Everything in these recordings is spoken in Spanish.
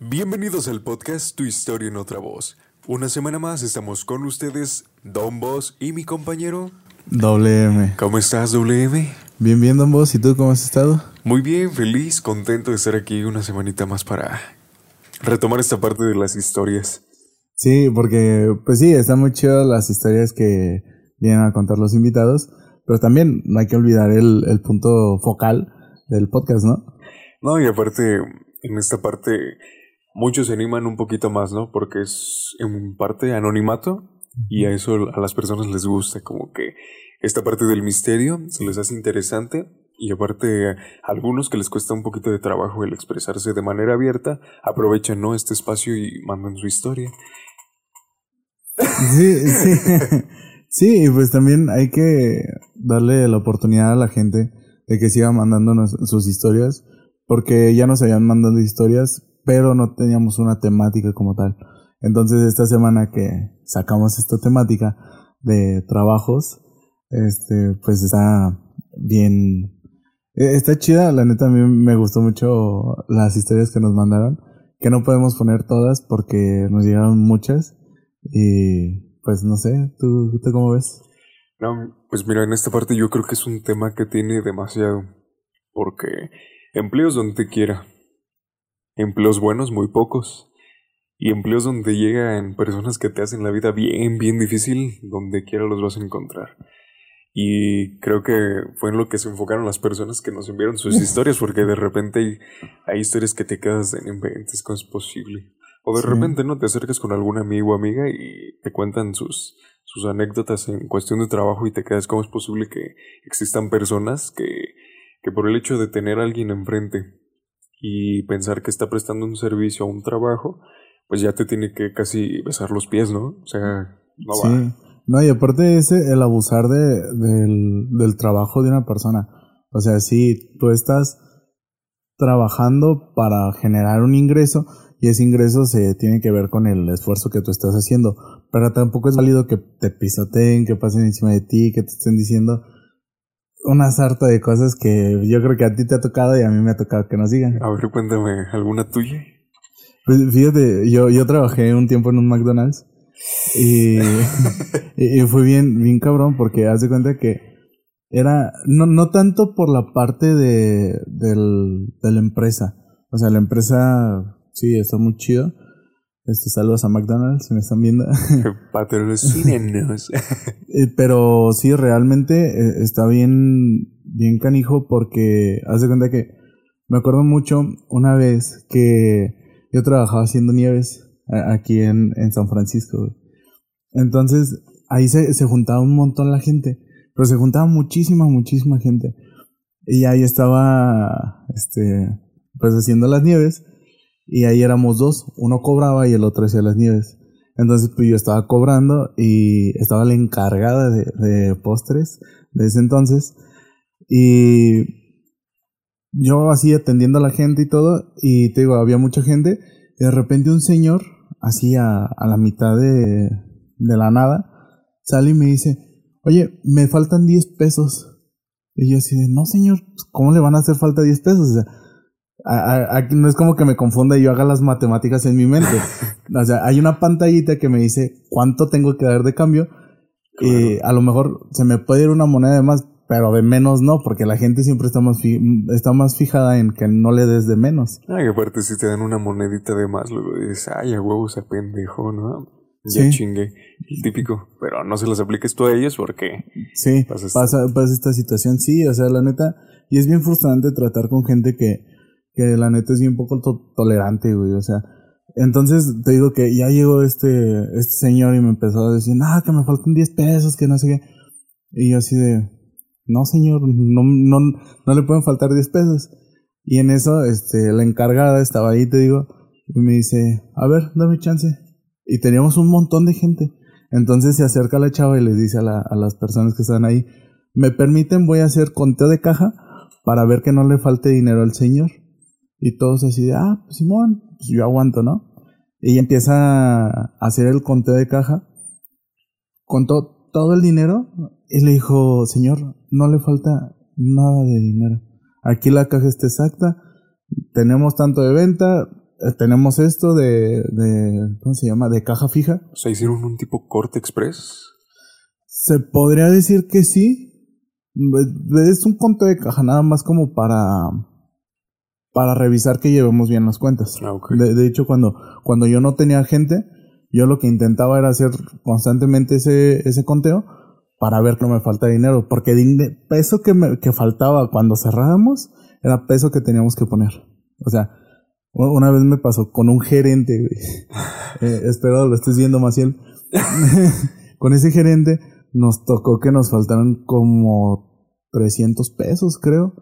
Bienvenidos al podcast Tu historia en otra voz. Una semana más estamos con ustedes, Don Boss y mi compañero. WM. ¿Cómo estás, WM? Bien, bien, Don Boss. ¿Y tú cómo has estado? Muy bien, feliz, contento de estar aquí una semanita más para retomar esta parte de las historias. Sí, porque, pues sí, están muy chidas las historias que vienen a contar los invitados, pero también no hay que olvidar el, el punto focal del podcast, ¿no? No, y aparte, en esta parte muchos se animan un poquito más, ¿no? Porque es en parte anonimato y a eso a las personas les gusta, como que esta parte del misterio se les hace interesante y aparte a algunos que les cuesta un poquito de trabajo el expresarse de manera abierta, aprovechan, ¿no? Este espacio y mandan su historia. Sí, sí. Sí, y pues también hay que darle la oportunidad a la gente de que siga mandándonos sus historias, porque ya nos habían mandado historias, pero no teníamos una temática como tal. Entonces esta semana que sacamos esta temática de trabajos, este, pues está bien, e, está chida, la neta a mí me gustó mucho las historias que nos mandaron, que no podemos poner todas porque nos llegaron muchas y pues no sé, ¿tú, tú cómo ves? No, pues mira, en esta parte yo creo que es un tema que tiene demasiado, porque empleos donde quiera, empleos buenos muy pocos, y empleos donde llegan personas que te hacen la vida bien, bien difícil, donde quiera los vas a encontrar. Y creo que fue en lo que se enfocaron las personas que nos enviaron sus historias, porque de repente hay, hay historias que te quedas en inventes, ¿cómo es posible? O de Sí. repente no te acercas con algún amigo o amiga y te cuentan sus, sus anécdotas en cuestión de trabajo y te quedas cómo es posible que existan personas que, que por el hecho de tener a alguien enfrente y pensar que está prestando un servicio o un trabajo, pues ya te tiene que casi besar los pies, ¿no? O sea, no sí. va. No, y aparte ese, el abusar de, del, del trabajo de una persona. O sea, si tú estás trabajando para generar un ingreso y ese ingreso se tiene que ver con el esfuerzo que tú estás haciendo, pero tampoco es válido que te pisoteen, que pasen encima de ti, que te estén diciendo una sarta de cosas que yo creo que a ti te ha tocado y a mí me ha tocado que nos digan. A ver, cuéntame, ¿alguna tuya? Pues fíjate, yo, yo trabajé un tiempo en un McDonald's y, y, y fue bien, bien cabrón porque haz de cuenta que era, no, no tanto por la parte de, del, de la empresa. O sea, la empresa sí está muy chido. Este, saludos a McDonald's, si me están viendo. Patrocínenos. Eh, Pero sí, realmente eh, está bien, bien canijo porque haz de cuenta que me acuerdo mucho una vez que yo trabajaba haciendo nieves aquí en, en San Francisco. güey. Entonces ahí se, se juntaba un montón la gente, pero se juntaba muchísima, muchísima gente. Y ahí estaba, este, pues haciendo las nieves y ahí éramos dos, uno cobraba y el otro hacía las nieves. Entonces, pues yo estaba cobrando y estaba la encargada de, postres de ese entonces. Y yo así atendiendo a la gente y todo, y te digo, había mucha gente. Y de repente un señor, así a, la mitad de, de la nada, sale y me dice, oye, me faltan 10 pesos. Y yo así no señor, ¿cómo le van a hacer falta 10 pesos? O sea, a- a- no es como que me confunda y yo haga las matemáticas en mi mente. O sea, hay una pantallita que me dice cuánto tengo que dar de cambio. Y a lo mejor se me puede ir una moneda de más, pero de menos no, porque la gente siempre está más, fi- está más fijada en que no le des de menos. Ay, aparte si te dan una monedita de más, luego dices, ay, a huevo se pendejo, ¿no? Ya Sí. chingue, el típico. Pero no se las apliques tú a ellos porque Sí, pasa esta situación, sí, o sea, la neta, y es bien frustrante tratar con gente que, que la neta es bien poco to- tolerante, güey, o sea, entonces te digo que ya llegó este, este señor y me empezó a decir, ah, que me faltan 10 pesos, que no sé qué, y yo así de, no señor, no, no, no le pueden faltar 10 pesos, y en eso, este, la encargada estaba ahí, te digo, y me dice, a ver, dame chance, y teníamos un montón de gente, entonces se acerca la chava y les dice a, la- a las personas que están ahí, me permiten, voy a hacer conteo de caja para ver que no le falte dinero al señor. Y todos así de, ah, pues Simón, pues yo aguanto, ¿no? Y empieza a hacer el conteo de caja, contó todo el dinero y le dijo, señor, no le falta nada de dinero. Aquí la caja está exacta, tenemos tanto de venta, eh, tenemos esto de, de, ¿cómo se llama? De caja fija. O sea, hicieron un tipo corte express. Se podría decir que sí. Es un conto de caja nada más como para para revisar que llevemos bien las cuentas. Ah. De, de hecho, cuando, cuando yo no tenía gente, yo lo que intentaba era hacer constantemente ese, ese conteo para ver que no me falta dinero. Porque din- peso que, me, que faltaba cuando cerrábamos era peso que teníamos que poner. O sea, una vez me pasó con un gerente. Eh, espero lo estés viendo, Maciel. con ese gerente nos tocó que nos faltaran como 300 pesos, creo.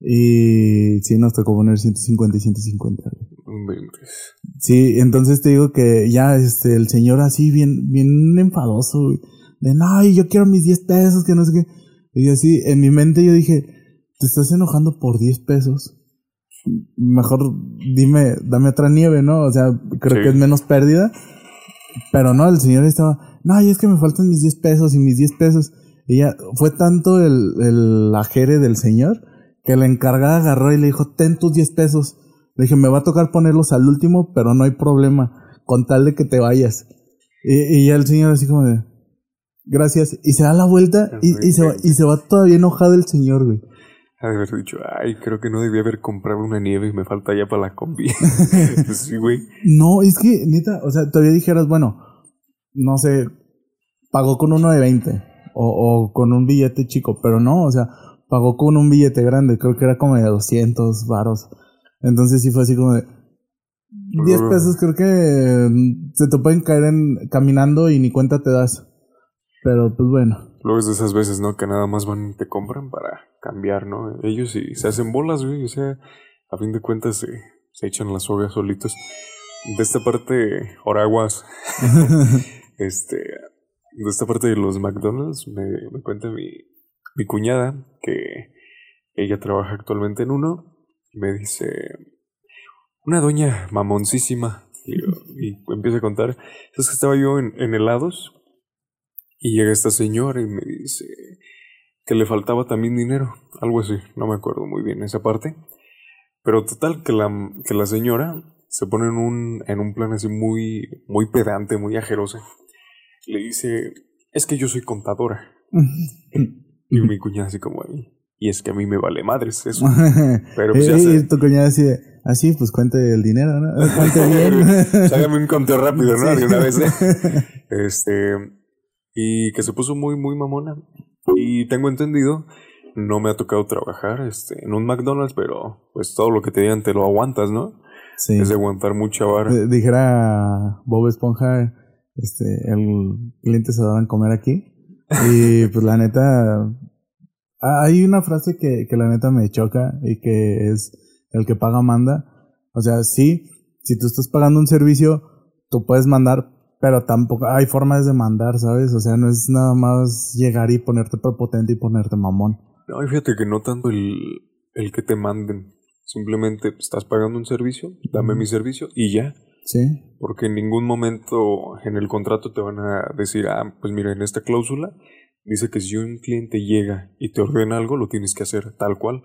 Y sí, nos tocó poner 150 y 150. güey. No inventes. Sí, entonces te digo que ya este el señor así bien bien enfadoso, güey, de no, yo quiero mis 10 pesos, que no sé qué. Y así en mi mente yo dije, "Te estás enojando por 10 pesos. Mejor dime, dame otra nieve, ¿no? O sea, creo Sí. que es menos pérdida." Pero no, el señor estaba, "No, y es que me faltan mis 10 pesos y mis 10 pesos." Y ya fue tanto el el ajere del señor que la encargada agarró y le dijo, "Ten tus 10 pesos." Le dije, me va a tocar ponerlos al último, pero no hay problema, con tal de que te vayas. Y, y ya el señor así como de, gracias. Y se da la vuelta y, y se, va, y se va todavía enojado el señor, güey. Ha de haber dicho, ay, creo que no debía haber comprado una nieve y me falta ya para la combi. Sí, güey. No, es que, neta, o sea, todavía dijeras, bueno, no sé, pagó con uno de 20 o, o con un billete chico, pero no, o sea, pagó con un billete grande, creo que era como de 200 varos. Entonces sí fue así como de 10 pesos, creo que mm, se te pueden caer en, caminando y ni cuenta te das. Pero pues bueno, Luego es de esas veces, ¿no? Que nada más van y te compran para cambiar, ¿no? Ellos sí se hacen bolas, güey. O sea, a fin de cuentas se, se echan la soga solitos. De esta parte, Oraguas, este, de esta parte de los McDonald's, me, me cuenta mi, mi cuñada que ella trabaja actualmente en uno me dice, una doña mamoncísima. Y, empieza a contar, es que estaba yo en, en helados y llega esta señora y me dice que le faltaba también dinero, algo así, no me acuerdo muy bien esa parte. Pero total que la, que la señora se pone en un, en un plan así muy, muy pedante, muy ajerosa. Le dice, es que yo soy contadora. Y mi cuñada así como. Y es que a mí me vale madres eso. Pero pues ya sé. tu cuñada así de, así pues cuente el dinero, ¿no? Cuente bien. Hágame un conteo rápido, ¿no? Sí. Una vez. ¿eh? Este. Y que se puso muy, muy mamona. Y tengo entendido, no me ha tocado trabajar este, en un McDonald's, pero pues todo lo que te digan te lo aguantas, ¿no? Sí. Es de aguantar mucha vara. D- Dijera Bob Esponja, este, el cliente se daban comer aquí. Y pues la neta, hay una frase que, que la neta me choca y que es el que paga manda. O sea, sí, si tú estás pagando un servicio, tú puedes mandar, pero tampoco hay formas de mandar, ¿sabes? O sea, no es nada más llegar y ponerte prepotente y ponerte mamón. No, y fíjate que no tanto el, el que te manden. Simplemente pues, estás pagando un servicio, dame mi servicio y ya. Sí, Porque en ningún momento en el contrato te van a decir, ah, pues mira, en esta cláusula dice que si un cliente llega y te ordena algo, lo tienes que hacer tal cual.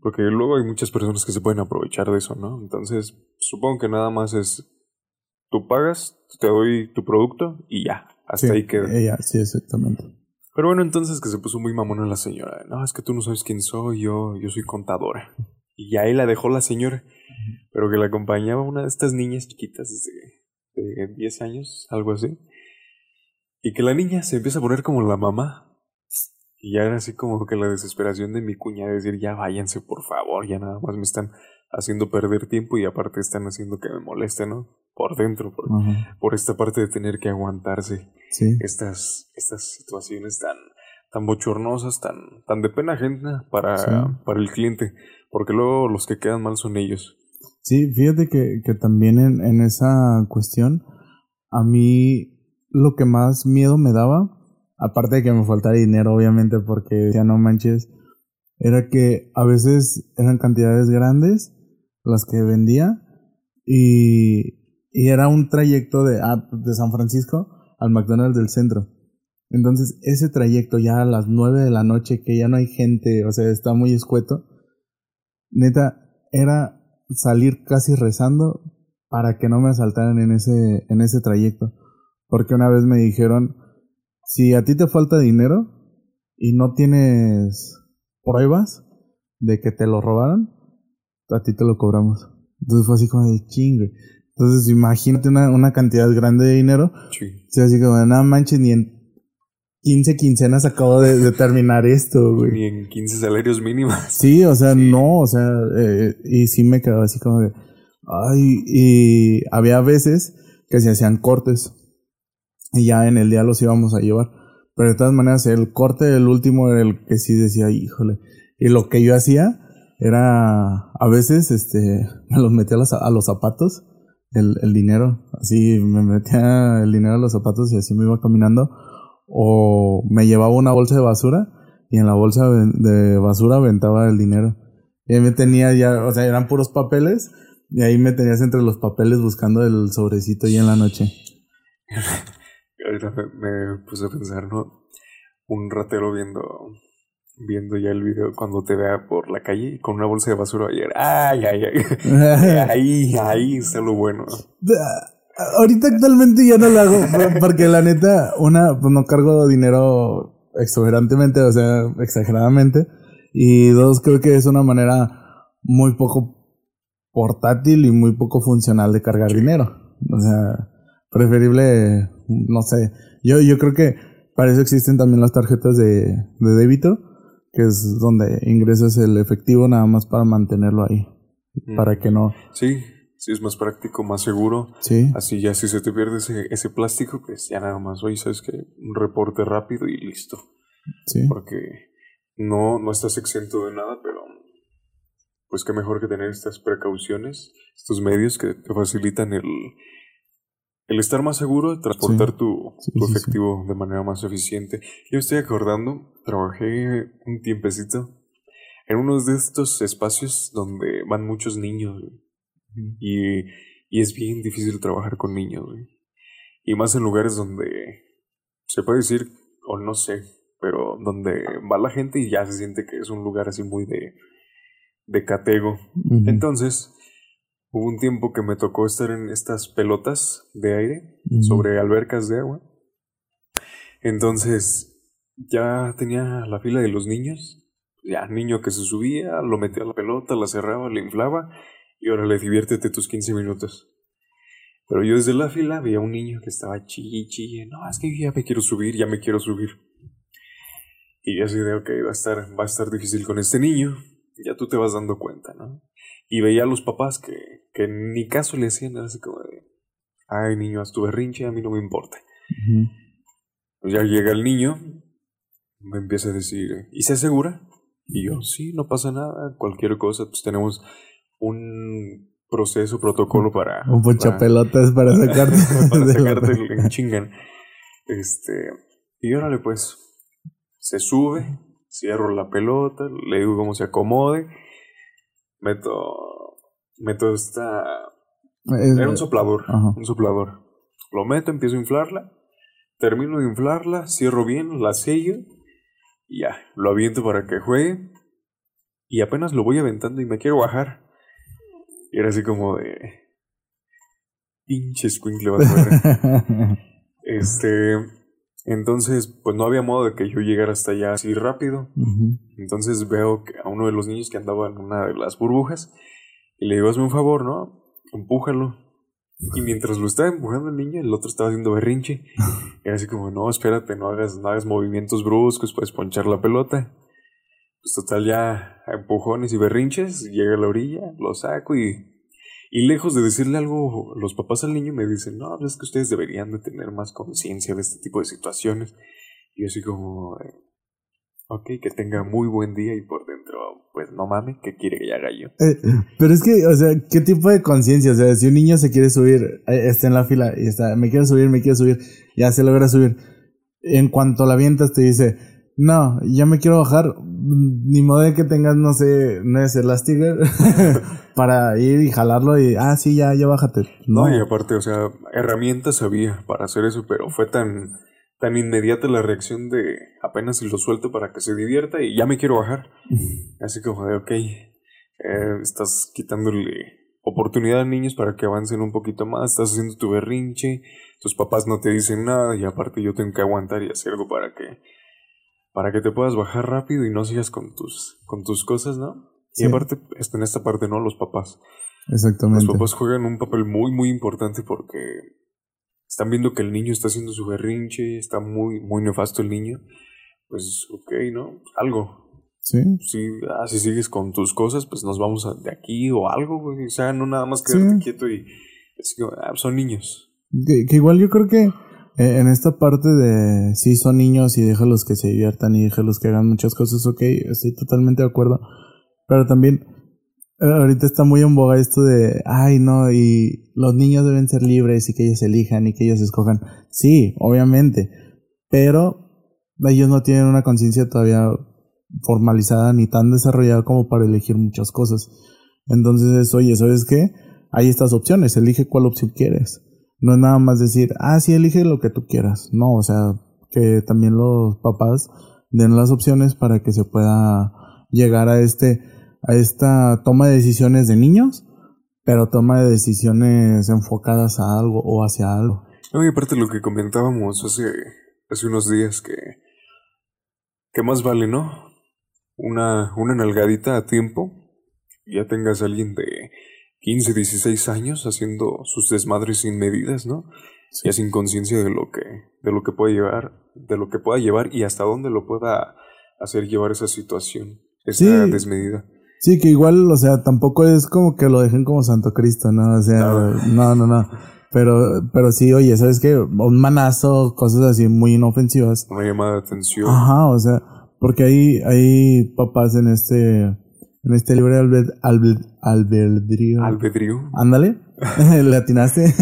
Porque luego hay muchas personas que se pueden aprovechar de eso, ¿no? Entonces, supongo que nada más es, tú pagas, te doy tu producto y ya, hasta sí, ahí queda. ella, sí, exactamente. Pero bueno, entonces que se puso muy mamona la señora. No, es que tú no sabes quién soy, yo, yo soy contadora. Y ahí la dejó la señora. Pero que la acompañaba una de estas niñas chiquitas de, de 10 años, algo así. Y que la niña se empieza a poner como la mamá. Y ya era así como que la desesperación de mi cuña de decir, ya váyanse por favor, ya nada más me están haciendo perder tiempo y aparte están haciendo que me moleste, ¿no? Por dentro, por, por esta parte de tener que aguantarse Sí. estas, estas situaciones tan, tan bochornosas, tan, tan de pena ajena para, Sí. para el cliente, porque luego los que quedan mal son ellos. Sí, fíjate que, que también en, en esa cuestión, a mí lo que más miedo me daba, aparte de que me faltara dinero, obviamente, porque ya no manches, era que a veces eran cantidades grandes las que vendía y, y era un trayecto de, ah, de San Francisco al McDonald's del centro. Entonces, ese trayecto ya a las 9 de la noche, que ya no hay gente, o sea, está muy escueto, neta, era salir casi rezando para que no me asaltaran en ese, en ese trayecto. Porque una vez me dijeron, si a ti te falta dinero y no tienes pruebas de que te lo robaron, a ti te lo cobramos. Entonces fue así como de chingue. Entonces imagínate una, una cantidad grande de dinero. Sí. O sea, así como, nada manches, ni en 15 quincenas acabo de, de terminar esto, güey. Ni en 15 salarios mínimos. Sí, o sea, no, o sea, eh, y sí me quedaba así como de, ay, y había veces que se hacían cortes y ya en el día los íbamos a llevar. Pero de todas maneras, el corte del último era el que sí decía, híjole. Y lo que yo hacía era, a veces, este, me los metía a los, a los zapatos, el, el dinero. Así me metía el dinero a los zapatos y así me iba caminando. O me llevaba una bolsa de basura y en la bolsa de basura aventaba el dinero. Y ahí me tenía ya, o sea, eran puros papeles y ahí me tenías entre los papeles buscando el sobrecito y en la noche. Ahorita me, me puse a pensar, ¿no? Un ratero viendo viendo ya el video cuando te vea por la calle con una bolsa de basura ayer. Ay, ay, ay. ahí, ahí está lo bueno. Ahorita actualmente ya no lo hago porque la neta, una, pues no cargo dinero exuberantemente, o sea, exageradamente. Y dos, creo que es una manera muy poco portátil y muy poco funcional de cargar dinero. O sea, preferible, no sé. Yo, yo creo que para eso existen también las tarjetas de, de débito, que es donde ingresas el efectivo nada más para mantenerlo ahí. Para que no. Sí, sí, es más práctico, más seguro. Sí. Así ya si se te pierde ese, ese plástico, pues ya nada más, oye, sabes que un reporte rápido y listo. Sí. Porque no, no estás exento de nada, pero pues qué mejor que tener estas precauciones, estos medios que te facilitan el, el estar más seguro, transportar Sí. tu, Sí, tu sí, efectivo de manera más eficiente. Yo estoy acordando, trabajé un tiempecito en uno de estos espacios donde van muchos niños güey. Y, y es bien difícil trabajar con niños. güey. Y más en lugares donde se puede decir, o no sé, pero donde va la gente y ya se siente que es un lugar así muy de, de catego. Entonces, hubo un tiempo que me tocó estar en estas pelotas de aire sobre albercas de agua. Entonces, ya tenía la fila de los niños. Ya, niño que se subía, lo metía a la pelota, la cerraba, le inflaba y órale, diviértete tus 15 minutos. Pero yo desde la fila veía un niño que estaba chille y chille. No, es que ya me quiero subir, ya me quiero subir. Y yo así de, ok, va a estar, va a estar difícil con este niño. Ya tú te vas dando cuenta, ¿no? Y veía a los papás que, que ni caso le hacían, así como de, ay niño, haz tu berrinche, a mí no me importa. Pues ya llega el niño, me empieza a decir, ¿y se asegura? Y yo, sí, no pasa nada, cualquier cosa, pues tenemos un proceso, protocolo para... Un para- ponchapelotas para sacarte. para de la- sacarte el chingan. Este, y órale pues, se sube, cierro la pelota, le digo cómo se acomode, meto, meto esta, Es- era un soplador, Ajá. un soplador. Lo meto, empiezo a inflarla, termino de inflarla, cierro bien, la sello y ya, lo aviento para que juegue y apenas lo voy aventando y me quiero bajar. Y era así como de... Pinche escuincle vas a ver. Este, entonces, pues no había modo de que yo llegara hasta allá así rápido. Entonces veo que a uno de los niños que andaba en una de las burbujas y le digo, hazme un favor, ¿no? Empújalo. Y mientras lo estaba empujando el niño, el otro estaba haciendo berrinche. Era así como, no, espérate, no hagas, no hagas movimientos bruscos, puedes ponchar la pelota. Pues total, ya empujones y berrinches, llega a la orilla, lo saco y, y lejos de decirle algo, los papás al niño me dicen, no, pues es que ustedes deberían de tener más conciencia de este tipo de situaciones. Y yo así como, ok, que tenga muy buen día y por dentro, pues no mames, ¿qué quiere que haga yo? Eh, Pero es que, o sea, ¿qué tipo de conciencia? O sea, si un niño se quiere subir, eh, está en la fila y está, me quiero subir, me quiero subir, ya se logra subir. En cuanto la avientas te dice, no, ya me quiero bajar, ni modo de que tengas, no sé, no es Elastiger para ir y jalarlo y, ah, sí, ya, ya bájate. No, No, y aparte, o sea, herramientas había para hacer eso, pero fue tan, tan inmediata la reacción de apenas si lo suelto para que se divierta y ya me quiero bajar. Así como de, ok, eh, estás quitándole oportunidad a niños para que avancen un poquito más, estás haciendo tu berrinche, tus papás no te dicen nada y aparte yo tengo que aguantar y hacer algo para que para que te puedas bajar rápido y no sigas con tus con tus cosas, ¿no? Y aparte en esta parte no los papás. Exactamente. Los papás juegan un papel muy muy importante porque están viendo que el niño está haciendo su berrinche, está muy muy nefasto el niño. Pues ok, ¿no? Algo, Sí. Si, ah, si sigues con tus cosas, pues nos vamos de aquí o algo, güey. O sea, no nada más quedarte quieto y. Ah, son niños. Que, igual yo creo que en esta parte de sí son niños y déjalos que se diviertan y déjalos que hagan muchas cosas, ok, estoy totalmente de acuerdo. Pero también eh, ahorita está muy en boga esto de, ay no, y los niños deben ser libres y que ellos elijan y que ellos escojan. Sí, obviamente, pero ellos no tienen una conciencia todavía formalizada ni tan desarrollada como para elegir muchas cosas. Entonces oye, ¿sabes qué? Hay estas opciones, elige cuál opción quieres. No es nada más decir, ah, sí, elige lo que tú quieras. No, o sea, que también los papás den las opciones para que se pueda llegar a este, a esta toma de decisiones de niños, pero toma de decisiones enfocadas a algo o hacia algo. No, y aparte lo que comentábamos hace, hace unos días que, que más vale, ¿no? una, una nalgadita a tiempo, ya tengas a alguien de 15, 16 años haciendo sus desmadres sin medidas, ¿no? Ya sin conciencia de lo que, de lo que puede llevar, de lo que pueda llevar y hasta dónde lo pueda hacer llevar esa situación, esa desmedida. Sí, que igual, o sea, tampoco es como que lo dejen como Santo Cristo, ¿no? O sea, no, no, no. Pero, pero sí, oye, ¿sabes qué? Un manazo, cosas así muy inofensivas. Una llamada de atención. Ajá, o sea, porque hay, hay papás en este, en este libre albedrío. Albedrío. Ándale, le atinaste.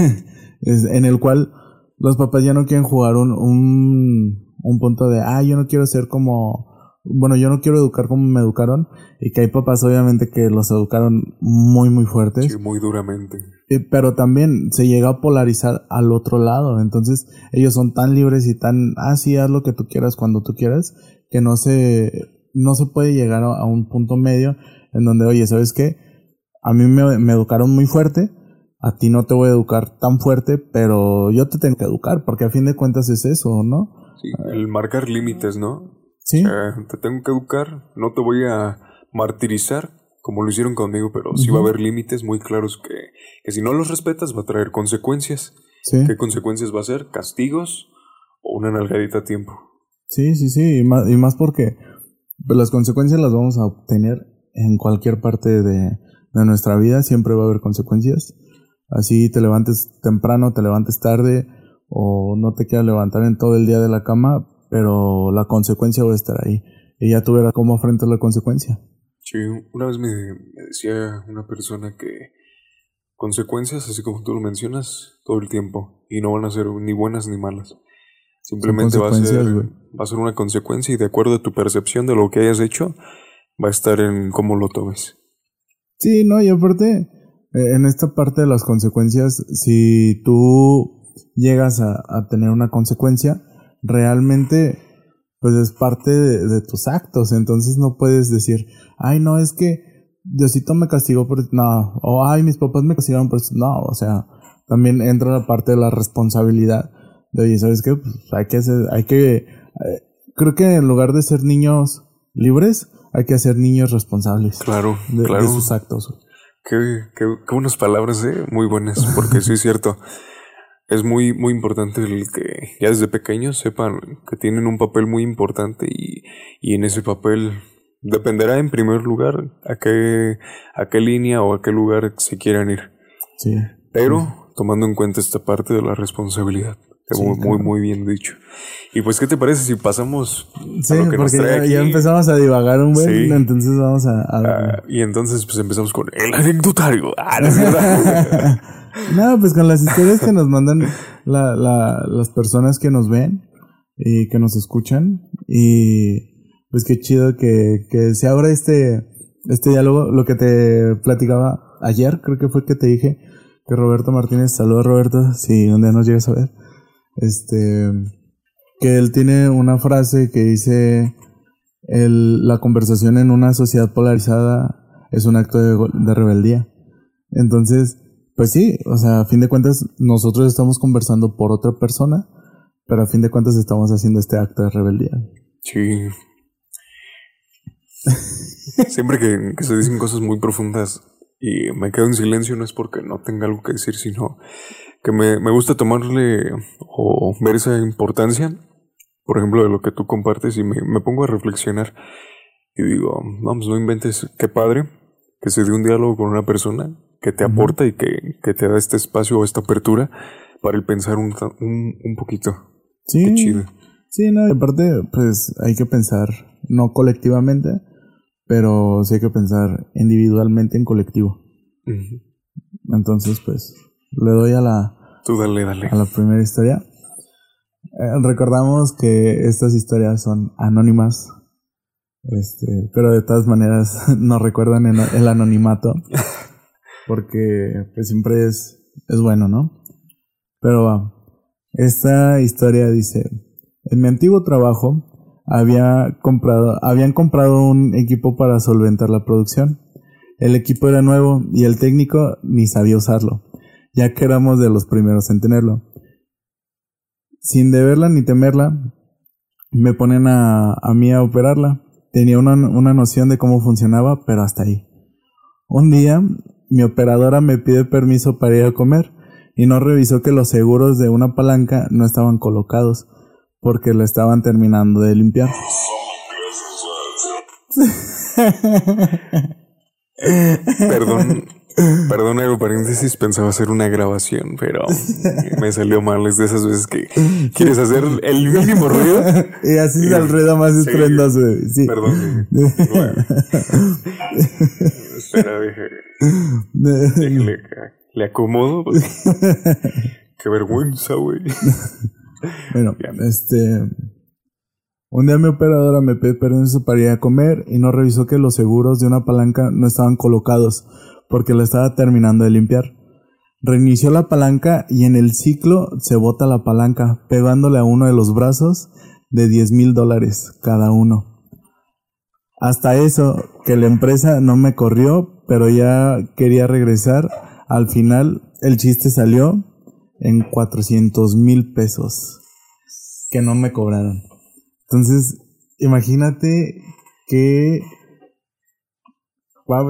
en el cual los papás ya no quieren jugar un, un, un punto de, ah, yo no quiero ser como, bueno, yo no quiero educar como me educaron. Y que hay papás obviamente que los educaron muy, muy fuertes. Sí, muy duramente. pero también se llega a polarizar al otro lado. Entonces ellos son tan libres y tan, ah, sí, haz lo que tú quieras cuando tú quieras que no se, no se puede llegar a, un punto medio en donde, oye, ¿sabes qué? A mí me, me educaron muy fuerte, a ti no te voy a educar tan fuerte, pero yo te tengo que educar, porque a fin de cuentas es eso, ¿no? Sí, el marcar límites, ¿no? Sí. te tengo que educar, no te voy a martirizar como lo hicieron conmigo, pero sí va a haber límites muy claros que, que, si no los respetas va a traer consecuencias. Sí. ¿Qué consecuencias va a ser? ¿Castigos o una nalgadita a tiempo? Sí, sí, sí, y más, y más porque las consecuencias las vamos a obtener en cualquier parte de, de nuestra vida, siempre va a haber consecuencias. Así te levantes temprano, te levantes tarde o no te quieras levantar en todo el día de la cama, pero la consecuencia va a estar ahí. Y ya tú verás cómo afrontas la consecuencia. Sí, una vez me, me, decía una persona que consecuencias, así como tú lo mencionas, todo el tiempo, y no van a ser ni buenas ni malas. Simplemente va a, ser, va a ser una consecuencia y de acuerdo a tu percepción de lo que hayas hecho, va a estar en cómo lo tomes. Sí, no, y aparte, eh, en esta parte de las consecuencias, si tú llegas a, tener una consecuencia, realmente, pues es parte de, tus actos, entonces no puedes decir, ay, no, es que Diosito me castigó por... No, o ay, mis papás me castigaron por eso. No, o sea, también entra la parte de la responsabilidad de, oye, ¿sabes qué? Pues hay que hacer, hay que, eh, creo que en lugar de ser niños libres, hay que hacer niños responsables. Claro, de, claro. De sus actos. Qué, qué, qué buenas palabras, ¿eh? Muy buenas, porque sí es cierto. Es muy, muy importante el que ya desde pequeños sepan que tienen un papel muy importante y, y en ese papel dependerá en primer lugar a qué, a qué línea o a qué lugar se quieran ir. Sí. Pero tomando en cuenta esta parte de la responsabilidad muy, muy, bien dicho. Y pues, ¿qué te parece si pasamos sí, a lo que porque ya, ya, empezamos a divagar un buen, entonces vamos a... Ah, y entonces, pues empezamos con el anecdotario. Ah, no, pues con las historias que nos mandan la, la, las personas que nos ven y que nos escuchan. Y pues qué chido que, que se abra este, este diálogo. Lo que te platicaba ayer, creo que fue que te dije que Roberto Martínez, saludos Roberto, si un día nos llegas a ver este, que él tiene una frase que dice, el, la conversación en una sociedad polarizada es un acto de, rebeldía. Entonces, pues sí, o sea, a fin de cuentas, nosotros estamos conversando por otra persona, pero a fin de cuentas estamos haciendo este acto de rebeldía. Sí. Siempre que, que se dicen cosas muy profundas y me quedo en silencio no es porque no tenga algo que decir, sino que me, me gusta tomarle o ver esa importancia, por ejemplo, de lo que tú compartes y me, me pongo a reflexionar y digo, vamos, no inventes, qué padre que se dé un diálogo con una persona que te aporta y que, que te da este espacio o esta apertura para el pensar un, un, un poquito. Sí. Qué chido. Sí, no, y aparte, pues hay que pensar, no colectivamente, pero sí hay que pensar individualmente en colectivo. Entonces, pues, le doy a la, Tú dale, dale. a la primera historia. Eh, recordamos que estas historias son anónimas, este, pero de todas maneras nos recuerdan el anonimato, porque pues siempre es, es bueno, ¿no? Pero va, esta historia dice, en mi antiguo trabajo había comprado, habían comprado un equipo para solventar la producción. El equipo era nuevo y el técnico ni sabía usarlo, ya que éramos de los primeros en tenerlo. Sin deberla ni temerla, me ponen a, a mí a operarla. Tenía una, una noción de cómo funcionaba, pero hasta ahí. Un día, mi operadora me pide permiso para ir a comer y no revisó que los seguros de una palanca no estaban colocados porque la estaban terminando de limpiar. Perdón, perdón, hago paréntesis, pensaba hacer una grabación, pero me salió mal. Es de esas veces que quieres hacer el mínimo ruido. y así es el ruido más estruendoso. Sí. Perdón. Bueno. Espera, deje, déjale, le acomodo. Qué vergüenza, güey. Bueno, Bien. este. Un día mi operadora me pide permiso para ir a comer y no revisó que los seguros de una palanca no estaban colocados porque la estaba terminando de limpiar. Reinició la palanca y en el ciclo se bota la palanca, pegándole a uno de los brazos de 10 mil dólares cada uno. Hasta eso, que la empresa no me corrió, pero ya quería regresar. Al final, el chiste salió en 400 mil pesos que no me cobraron. Entonces, imagínate que...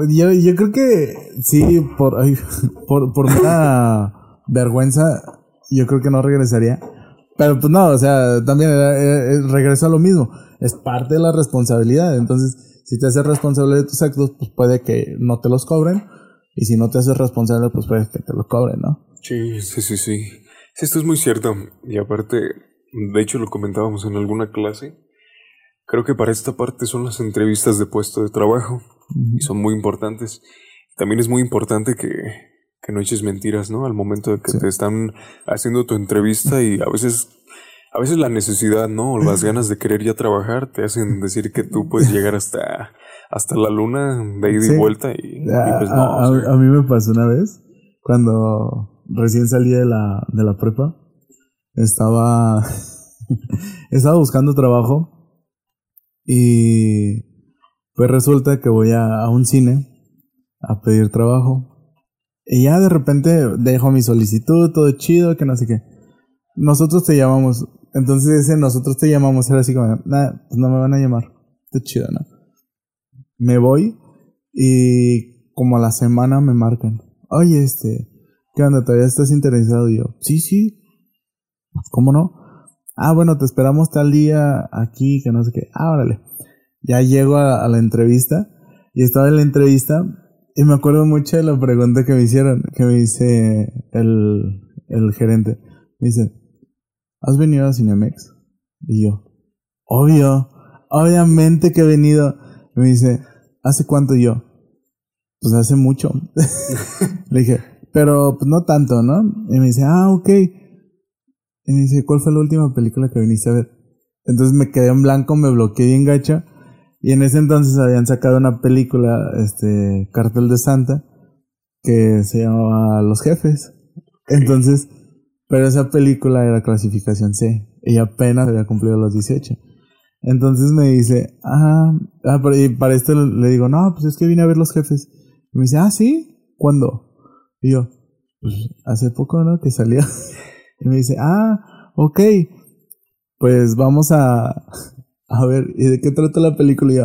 Yo, yo creo que sí, por, ay, por, por una vergüenza, yo creo que no regresaría. Pero pues no, o sea, también era- era- regreso a lo mismo. Es parte de la responsabilidad. Entonces, si te haces responsable de tus actos, pues puede que no te los cobren. Y si no te haces responsable, pues puede que te los cobren, ¿no? Sí, sí, sí, sí. Sí, esto es muy cierto. Y aparte, de hecho lo comentábamos en alguna clase. Creo que para esta parte son las entrevistas de puesto de trabajo. Y son muy importantes. También es muy importante que, que no eches mentiras, ¿no? Al momento de que Sí. te están haciendo tu entrevista y a veces, a veces la necesidad, ¿no? O las ganas de querer ya trabajar te hacen decir que tú puedes llegar hasta, hasta la luna de ida Sí. y vuelta y, y A, pues a- no. a- o sea, a mí me pasó una vez, cuando recién salí de la, de la prepa, estaba, estaba buscando trabajo y pues resulta que voy a, un cine a pedir trabajo. Y ya de repente dejo mi solicitud, todo chido, que no sé qué. Nosotros te llamamos. Entonces ese nosotros te llamamos era así como, nada, pues no me van a llamar. Está chido, ¿no? Me voy y como a la semana me marcan. Oye, este, ¿qué onda? ¿Todavía estás interesado? Y yo, sí, sí. ¿Cómo no? Ah, bueno, te esperamos tal día aquí, que no sé qué. Ah, órale. Ya llego a, la entrevista y estaba en la entrevista y me acuerdo mucho de la pregunta que me hicieron, que me dice el, el gerente. Me dice, ¿has venido a Cinemex? Y yo, obvio, obviamente que he venido. Y me dice, ¿hace cuánto yo? Pues hace mucho. Le dije, pero pues no tanto, ¿no? Y me dice, ah, ok. Y me dice, ¿cuál fue la última película que viniste a ver? Entonces me quedé en blanco, me bloqueé bien gacho. Y en ese entonces habían sacado una película, este, Cartel de Santa, que se llamaba Los Jefes. Entonces, pero esa película era clasificación C. Y apenas había cumplido los 18. Entonces me dice, ah, ah, pero- y para esto le digo, no, pues es que vine a ver Los Jefes. Y me dice, ah, sí, ¿cuándo? Y yo, pues hace poco, ¿no? Que salió. y me dice, ah, ok. Pues vamos a, a ver, ¿y de qué trata la película? Y yo,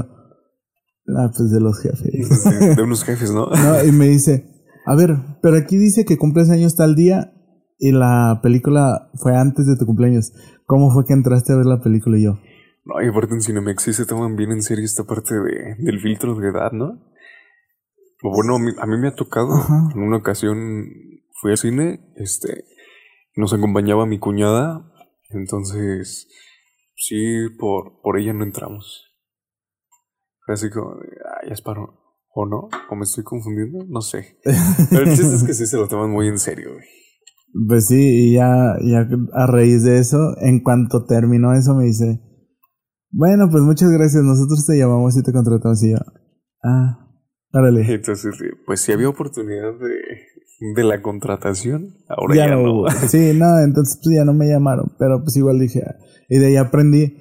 ah, pues de los jefes. de unos jefes, ¿no? no, y me dice, a ver, pero aquí dice que cumples años tal día y la película fue antes de tu cumpleaños. ¿Cómo fue que entraste a ver la película y yo? No, y aparte en Cinemex sí se toman bien en serio esta parte de, del filtro de edad, ¿no? Bueno, a mí, me ha tocado, en una ocasión fui al cine, este, nos acompañaba mi cuñada, entonces sí, por, por ella no entramos. Fue así como, ah, ya es paro. ¿O no? ¿O me estoy confundiendo? No sé. Pero el chiste es que sí se lo toman muy en serio, güey. Pues sí, y ya, ya a raíz de eso, en cuanto terminó eso, me dice, bueno, pues muchas gracias, nosotros te llamamos y te contratamos y yo, ah, órale. Entonces, pues si había oportunidad de, de la contratación, ahora ya, no. Sí, no, entonces pues ya no me llamaron, pero pues igual dije, y de ahí aprendí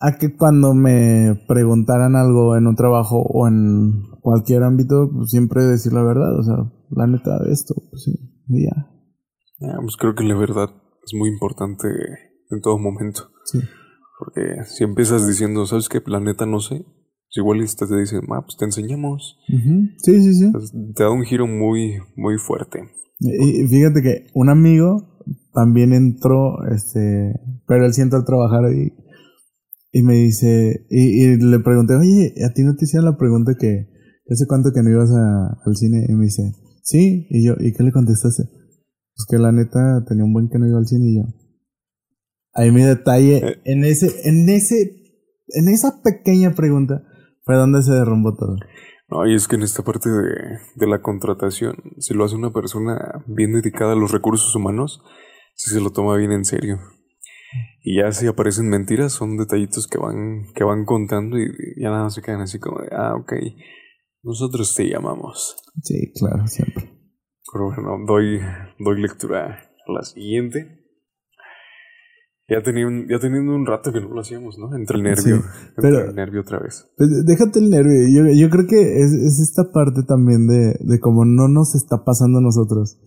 a que cuando me preguntaran algo en un trabajo o en cualquier ámbito, pues siempre decir la verdad, o sea, la neta de esto, pues sí, ya. Ah, pues creo que la verdad es muy importante en todo momento. Sí. Porque si empiezas diciendo, ¿sabes qué planeta no sé? Pues igual te dicen, ah, pues te enseñamos. Sí, sí, sí. Te da un giro muy, muy fuerte. Y fíjate que un amigo también entró, este, pero él siento al trabajar ahí y me dice, y, le pregunté, oye, ¿a ti no te hicieron la pregunta que hace cuánto que no ibas al cine? Y me dice, sí, y yo, ¿y qué le contestaste? Pues que la neta tenía un buen que no iba al cine y yo. Ahí mi detalle, eh. en ese, en ese, en esa pequeña pregunta fue donde se derrumbó todo. No, y es que en esta parte de, de la contratación, si lo hace una persona bien dedicada a los recursos humanos, si se lo toma bien en serio. Y ya si aparecen mentiras, son detallitos que van, que van contando y ya nada más se quedan así como de, ah, ok, nosotros te llamamos. Sí, claro, siempre. Pero bueno, doy, doy lectura a la siguiente. Ya, teniendo, ya teniendo un rato que no lo hacíamos, ¿no? Entre el nervio. pero, el nervio otra vez. Pues, déjate el nervio. Yo, yo creo que es, es esta parte también de, de cómo no nos está pasando a nosotros.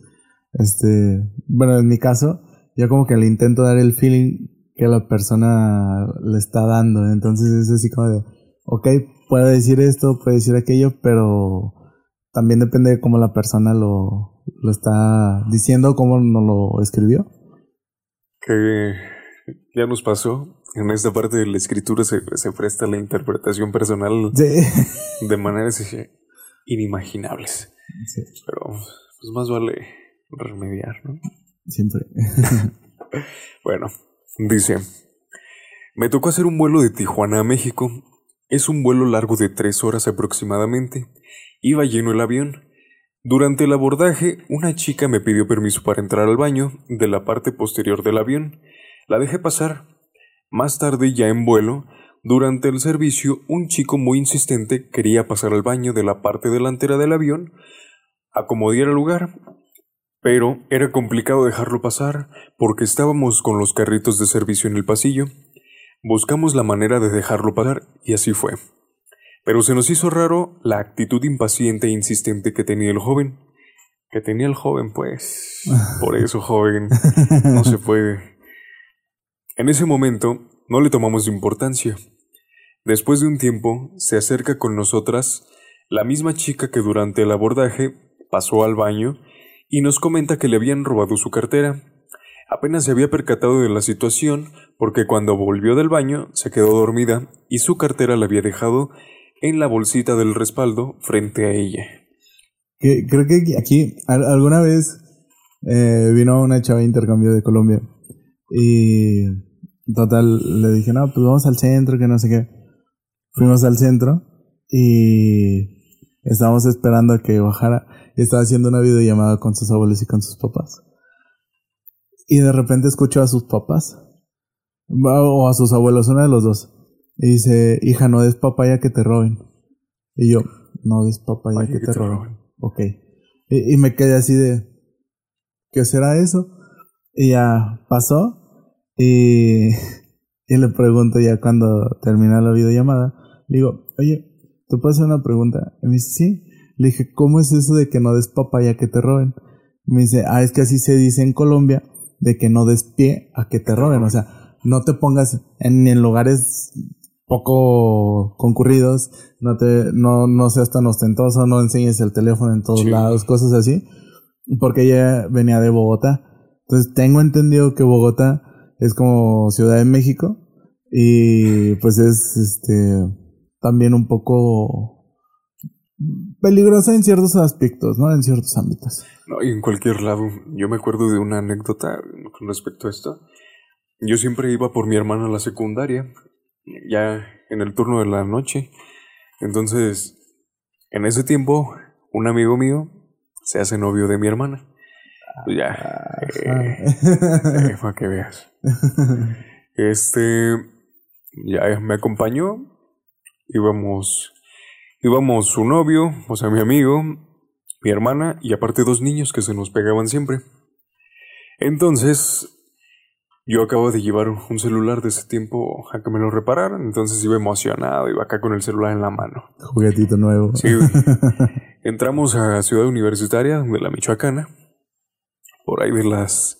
Este, bueno, en mi caso, yo como que le intento dar el feeling que la persona le está dando. Entonces es así como de, ok, puede decir esto, puede decir aquello, pero también depende de cómo la persona lo, lo está diciendo, cómo nos lo escribió. Que ya nos pasó. En esta parte de la escritura se, se presta la interpretación personal de maneras inimaginables. Pero pues más vale remediar, ¿no? Siempre. bueno, dice, me tocó hacer un vuelo de Tijuana a México. Es un vuelo largo de tres horas aproximadamente. Iba lleno el avión. Durante el abordaje, una chica me pidió permiso para entrar al baño de la parte posterior del avión. La dejé pasar. Más tarde, ya en vuelo, durante el servicio, un chico muy insistente quería pasar al baño de la parte delantera del avión. Acomodé el lugar pero era complicado dejarlo pasar porque estábamos con los carritos de servicio en el pasillo. Buscamos la manera de dejarlo pasar y así fue. Pero se nos hizo raro la actitud impaciente e insistente que tenía el joven. Que tenía el joven, pues. Por eso, joven, no se puede. En ese momento no le tomamos importancia. Después de un tiempo, se acerca con nosotras la misma chica que durante el abordaje pasó al baño y nos comenta que le habían robado su cartera. Apenas se había percatado de la situación porque cuando volvió del baño se quedó dormida y su cartera la había dejado en la bolsita del respaldo frente a ella. creo que aquí alguna vez eh, vino una chava de intercambio de Colombia y total le dije, no, pues vamos al centro, que no sé qué. Fuimos al centro y estábamos esperando a que bajara estaba haciendo una videollamada con sus abuelos y con sus papás. Y de repente escucho a sus papás, o a sus abuelos, uno de los dos. Y dice, hija, no des papaya que te roben. Y yo, no des papaya que, te, roben. Ok. Y, me quedé así de, ¿qué será eso? Y ya pasó. Y, y le pregunto ya cuando termina la videollamada, le digo, oye, ¿te puedo hacer una pregunta? Y me dice, sí. Le dije, ¿cómo es eso de que no des papaya que te roben? Me dice, ah, es que así se dice en Colombia, de que no des pie a que te roben. O sea, no te pongas en, en lugares poco concurridos, no te, no, no seas tan ostentoso, no enseñes el teléfono en todos lados, cosas así. Porque ella venía de Bogotá. Entonces tengo entendido que Bogotá es como Ciudad de México y pues es este también un poco peligrosa en ciertos aspectos, ¿no? En ciertos ámbitos. No, y en cualquier lado. Yo me acuerdo de una anécdota con respecto a esto. Yo siempre iba por mi hermana a la secundaria, ya en el turno de la noche. Entonces, en ese tiempo, un amigo mío se hace novio de mi hermana. Pues ya, eh, eh, para que veas. Este, ya me acompañó, íbamos, íbamos su novio, o sea, mi amigo, mi hermana y aparte dos niños que se nos pegaban siempre. Entonces, yo acabo de llevar un celular de ese tiempo a que me lo repararan, entonces iba emocionado, iba acá con el celular en la mano. Juguetito nuevo. Sí, Entramos a Ciudad Universitaria de la Michoacana por ahí de las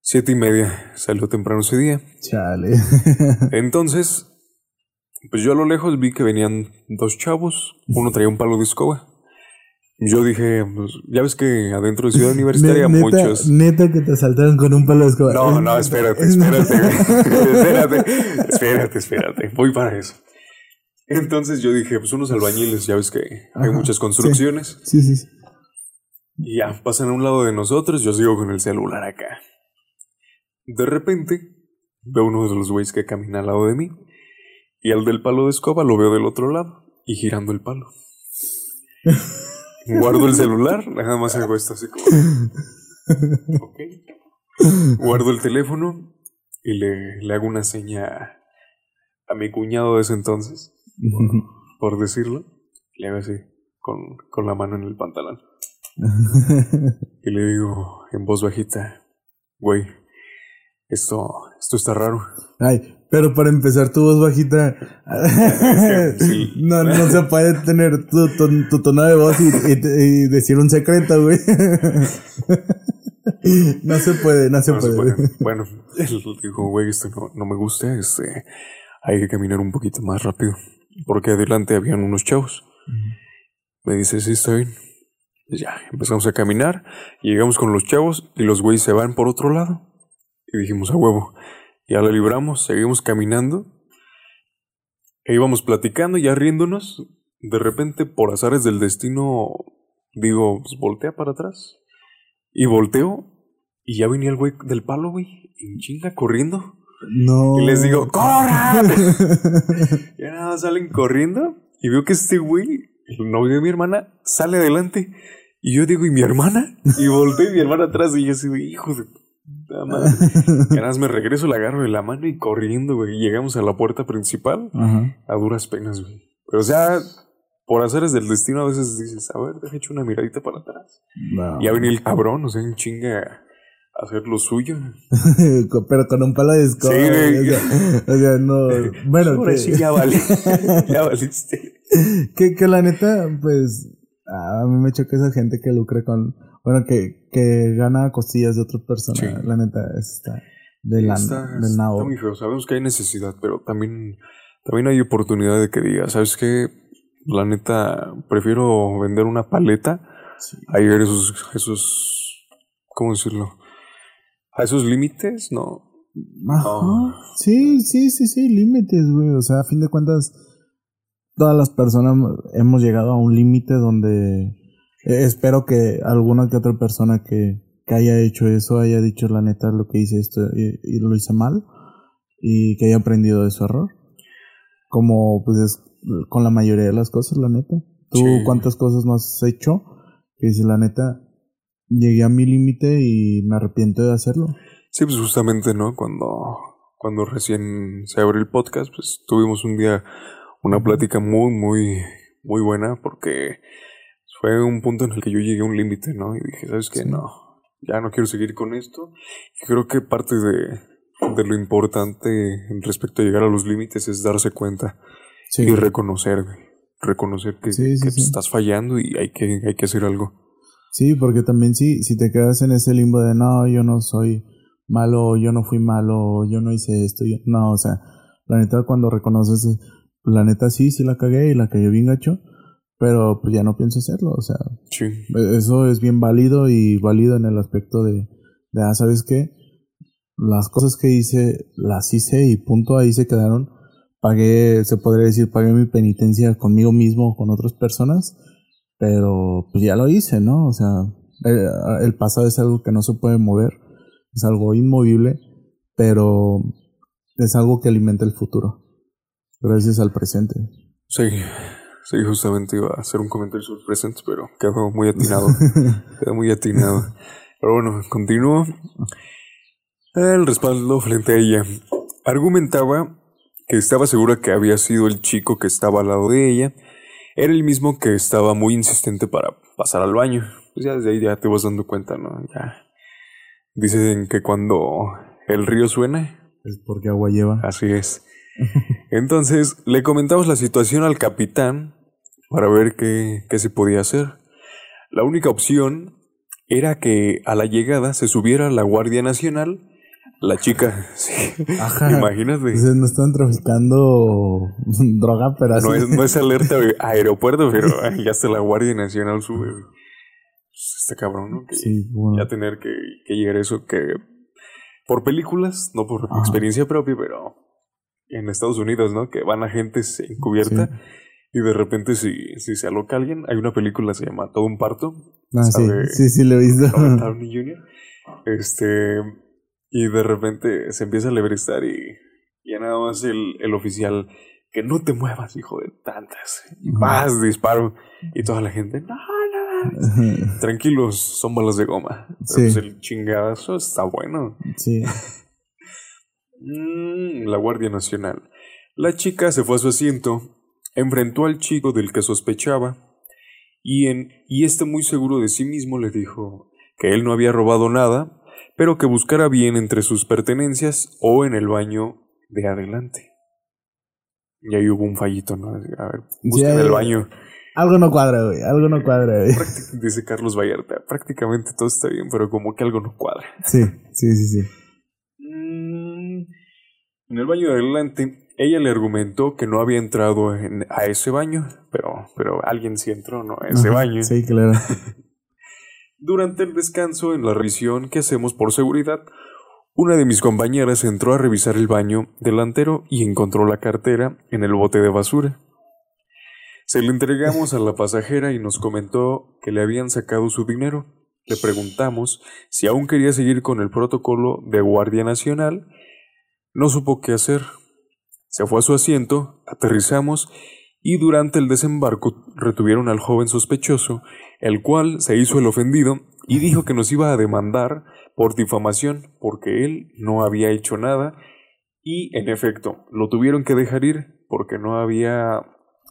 siete y media. Salió temprano ese día. Chale. Entonces, pues yo a lo lejos vi que venían dos chavos. Uno traía un palo de escoba. Yo dije, pues, ya ves que adentro de Ciudad Universitaria neta, muchos. Neta que te asaltaron con un palo de escoba. No, no, espérate, espérate. espérate, espérate, espérate. Voy para eso. Entonces yo dije, pues unos albañiles, ya ves que hay muchas construcciones. Sí, sí, sí. Y ya, pasan a un lado de nosotros, yo sigo con el celular acá. De repente, veo uno de los güeyes que camina al lado de mí. Y al del palo de escoba lo veo del otro lado y girando el palo. Guardo el celular, nada más hago esto así como. Ok. Guardo el teléfono y le, le hago una seña a mi cuñado de ese entonces, por, por decirlo. Le hago así, con, con la mano en el pantalón. y le digo en voz bajita, güey, esto, esto está raro. Ay, pero para empezar tu voz bajita, Sí. no, no se puede tener tu, tu, tu tono de voz y, y- y decir un secreto, güey. no se puede, no se No se puede. puede. Bueno, él dijo, güey, esto no, no me gusta, este, hay que caminar un poquito más rápido. Porque adelante habían unos chavos. Me dice, sí, está bien. Pues ya, empezamos a caminar, llegamos con los chavos y los güeyes se van por otro lado. Y dijimos, a huevo. Ya la libramos, seguimos caminando. E íbamos platicando, ya riéndonos. De repente, por azares del destino, digo, pues voltea para atrás. Y volteo, y ya venía el güey del palo, güey, en chinga corriendo. No. Y les digo, ¡corran! y nada salen corriendo. Y veo que este güey, el novio de mi hermana, sale adelante. Y yo digo, ¿y mi hermana? Y volteo y mi hermana atrás. Y yo así, hijo de puta madre. Y nada más me regreso, la agarro de la mano y corriendo, güey. Y llegamos a la puerta principal Ajá. a duras penas, güey. Pero o sea, por haceres del destino, a veces dices, a ver, deja hecho una miradita para atrás. No. Y ya venía el cabrón, o sea, en chinga hacer lo suyo. Pero con un palo de escoba. Sí. O sea, o sea, no. Bueno, que, sí ya vale. ya valiste. que, que la neta, pues. A mí me choca esa gente que lucra con. Bueno, que, que gana costillas de otras personas. Sí. La neta, está. De la, Está, del está nabo. muy feo. Sabemos que hay necesidad, pero también, también hay oportunidad de que diga, ¿sabes qué? La neta, prefiero vender una paleta Sí. a ir a esos, esos, ¿cómo decirlo? A esos límites, ¿no? Ajá. No. Sí, sí, sí, sí, límites, güey. O sea, a fin de cuentas, todas las personas hemos llegado a un límite donde eh, espero que alguna que otra persona que, que haya hecho eso haya dicho la neta lo que hice esto y, y lo hice mal y que haya aprendido de su error. Como pues es con la mayoría de las cosas, la neta. ¿Tú Sí. cuántas cosas no has hecho? Que dices, la neta, llegué a mi límite y me arrepiento de hacerlo. Sí, pues justamente, ¿no? Cuando, cuando recién se abrió el podcast, pues tuvimos un día una plática muy, muy, muy buena porque fue un punto en el que yo llegué a un límite, ¿no? Y dije, ¿sabes qué? Sí. No, ya no quiero seguir con esto. Y creo que parte de, de lo importante respecto a llegar a los límites es darse cuenta Sí. y reconocer, reconocer que, Sí, que estás fallando y hay que, hay que hacer algo. Sí, porque también sí, si te quedas en ese limbo de no, yo no soy malo, yo no fui malo, yo no hice esto, yo- no, o sea, la neta cuando reconoces, la neta sí, sí la cagué y la cagué bien gacho, pero pues ya no pienso hacerlo, o sea, Sí, eso es bien válido y válido en el aspecto de, de ah, ¿sabes qué? Las cosas que hice, las hice y punto, ahí se quedaron. Pagué, se podría decir, pagué mi penitencia conmigo mismo o con otras personas, pero pues ya lo hice, ¿no? O sea, el, el pasado es algo que no se puede mover, es algo inmovible, pero es algo que alimenta el futuro, gracias al presente. sí, sí, justamente iba a hacer un comentario sobre el presente, pero quedó muy atinado. quedó muy atinado. Pero bueno, continúo. El respaldo frente a ella. Argumentaba que estaba segura que había sido el chico que estaba al lado de ella. Era el mismo que estaba muy insistente para pasar al baño. Pues ya desde ahí ya te vas dando cuenta, ¿no? Ya. Dicen que cuando el río suena, Es porque agua lleva. Así es. Entonces le comentamos la situación al capitán para ver qué, qué se podía hacer. La única opción era que a la llegada se subiera la Guardia Nacional. La chica, sí, Ajá. imagínate. Entonces no están traficando droga, pero así. No es, no es alerta aeropuerto, pero ya hasta la Guardia Nacional sube. Pues, Está cabrón, ¿no? Que Sí, bueno. ya tener que, que llegar a eso que por películas, no por Ajá. experiencia propia, pero en Estados Unidos, ¿no? Que van agentes encubierta y de repente si, si se aloca alguien, hay una película se llama Todo un parto, Ah, sí, sí, sí, lo he visto. Jr. Este, y de repente se empieza a lebrestar y ya nada más el, el oficial, que no te muevas, hijo de tantas. Y disparo. Y toda la gente, no, no, tranquilos, son balas de goma. Pero Sí. pues el chingadazo está bueno. sí. Mm, la Guardia Nacional. La chica se fue a su asiento, enfrentó al chico del que sospechaba y, en, y este muy seguro de sí mismo le dijo que él no había robado nada, pero que buscara bien entre sus pertenencias o en el baño de adelante. Y ahí hubo un fallito, ¿no? A ver, busca en el baño. Algo no cuadra, güey. Algo no cuadra, güey. Dice Carlos Vallarta, prácticamente todo está bien, pero como que algo no cuadra. Sí, sí, sí, sí. Mm, En el baño de adelante, ella le argumentó que no había entrado en- a ese baño, pero, pero alguien sí entró, ¿no? A ese Ajá, baño. Sí, claro. Durante el descanso, en la revisión que hacemos por seguridad, una de mis compañeras entró a revisar el baño delantero y encontró la cartera en el bote de basura. Se le entregamos a la pasajera y nos comentó que le habían sacado su dinero. Le preguntamos si aún quería seguir con el protocolo de Guardia Nacional. No supo qué hacer. Se fue a su asiento, aterrizamos y durante el desembarco retuvieron al joven sospechoso, el cual se hizo el ofendido y dijo que nos iba a demandar por difamación porque él no había hecho nada y en efecto lo tuvieron que dejar ir porque no había,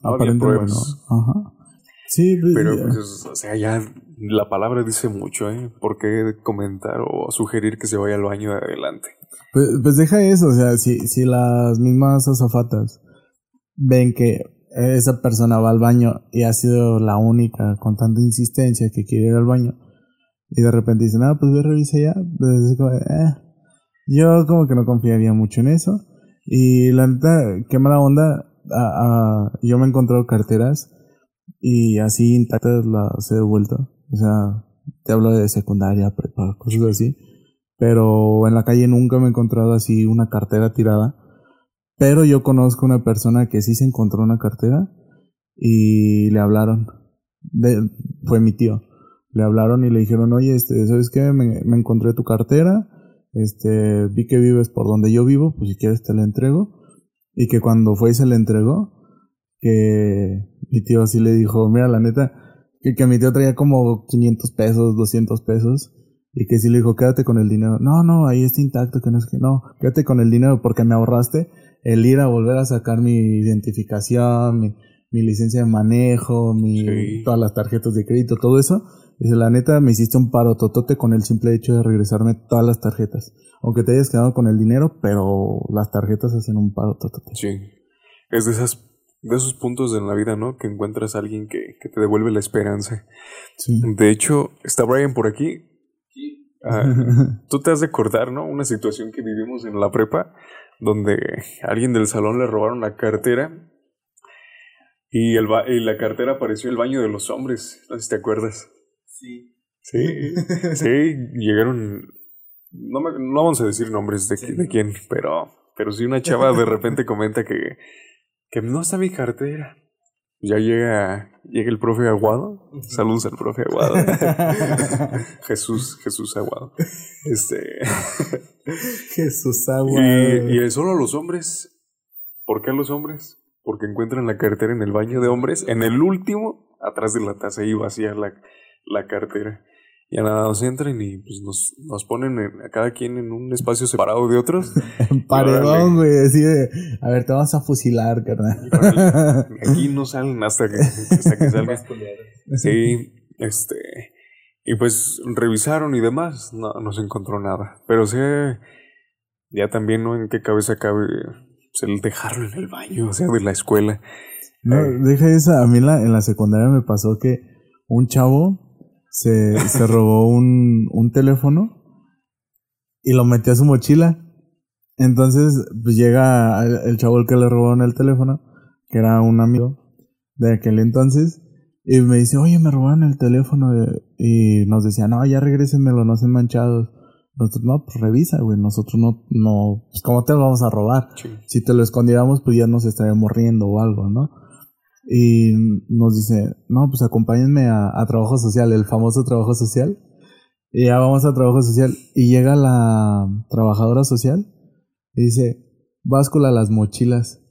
no había bueno. pruebas. Ajá. Sí, pues, Pero, pues, es- o sea, ya la palabra dice mucho, ¿eh? ¿Por qué comentar o sugerir que se vaya al baño de adelante? Pues, pues deja eso, o sea, si, si las mismas azafatas ven que esa persona va al baño y ha sido la única con tanta insistencia que quiere ir al baño y de repente dicen, ah, pues ve, revisa ya, pues es como, eh, yo como que no confiaría mucho en eso y la neta, qué mala onda, ah, ah, yo me he encontrado carteras y así intactas las he devuelto, o sea, te hablo de secundaria, prepa, cosas así. Pero en la calle nunca me he encontrado así una cartera tirada. Pero yo conozco una persona que sí se encontró una cartera y le hablaron. De- fue mi tío. Le hablaron y le dijeron, oye, este, ¿sabes qué? Me, me encontré tu cartera. Este, vi que vives por donde yo vivo, pues si quieres te la entrego. Y que cuando fue y se la entregó, que mi tío así le dijo, mira, la neta, que, que mi tío traía como 500 pesos, 200 pesos. Y que sí le dijo, quédate con el dinero. No, no, ahí está intacto, que no es que no. Quédate con el dinero porque me ahorraste el ir a volver a sacar mi identificación, mi, mi licencia de manejo, mi, Sí. todas las tarjetas de crédito, todo eso. Dice, la neta, me hiciste un paro totote con el simple hecho de regresarme todas las tarjetas. Aunque te hayas quedado con el dinero, pero las tarjetas hacen un paro totote. Sí. Es de esas de esos puntos en la vida, ¿no? Que encuentras a alguien que, que te devuelve la esperanza. Sí. De hecho, está Brian por aquí. Ah, Tú te has de acordar, ¿no? Una situación que vivimos en la prepa, donde a alguien del salón le robaron la cartera y, el ba- y la cartera apareció en el baño de los hombres. No sé si te acuerdas. Sí. Sí, sí, llegaron. No, me- no vamos a decir nombres de, de quién, pero, pero sí una chava de repente comenta que, que no está mi cartera. Ya llega, llega el profe Aguado. Saludos al profe Aguado. Jesús, Jesús Aguado. Este. Jesús agua. y, y solo a los hombres. ¿Por qué a los hombres? Porque encuentran la cartera en el baño de hombres, en el último, atrás de la taza, ahí vacía la, la cartera. Y a nada nos entran y pues nos, nos ponen en- a cada quien en un espacio separado de otros. En paredón, güey. Así de, a ver, te vamos a fusilar, carnal. Aquí no salen hasta que, hasta que salga. Sí, este. Y pues revisaron y demás, no, no se encontró nada. Pero sé, ya también, ¿no? En qué cabeza cabe pues, el dejarlo en el baño, o sea, de la escuela. No, deja esa. A mí la, en la secundaria me pasó que un chavo se, se robó un, un teléfono y lo metió a su mochila. Entonces, pues llega el, el chavo que le robaron el teléfono, que era un amigo de aquel entonces, y me dice, oye, me robaron el teléfono. Y nos decía, no, ya regrésenmelo, no sean manchados. Nosotros, no, pues revisa, güey. Nosotros no, no, pues cómo te lo vamos a robar. Sí. Si te lo escondiéramos, pues ya nos estaríamos riendo o algo, ¿no? Y nos dice, no, pues acompáñenme a, a trabajo social, el famoso trabajo social. Y ya vamos a trabajo social. Y llega la trabajadora social y dice, báscula las mochilas.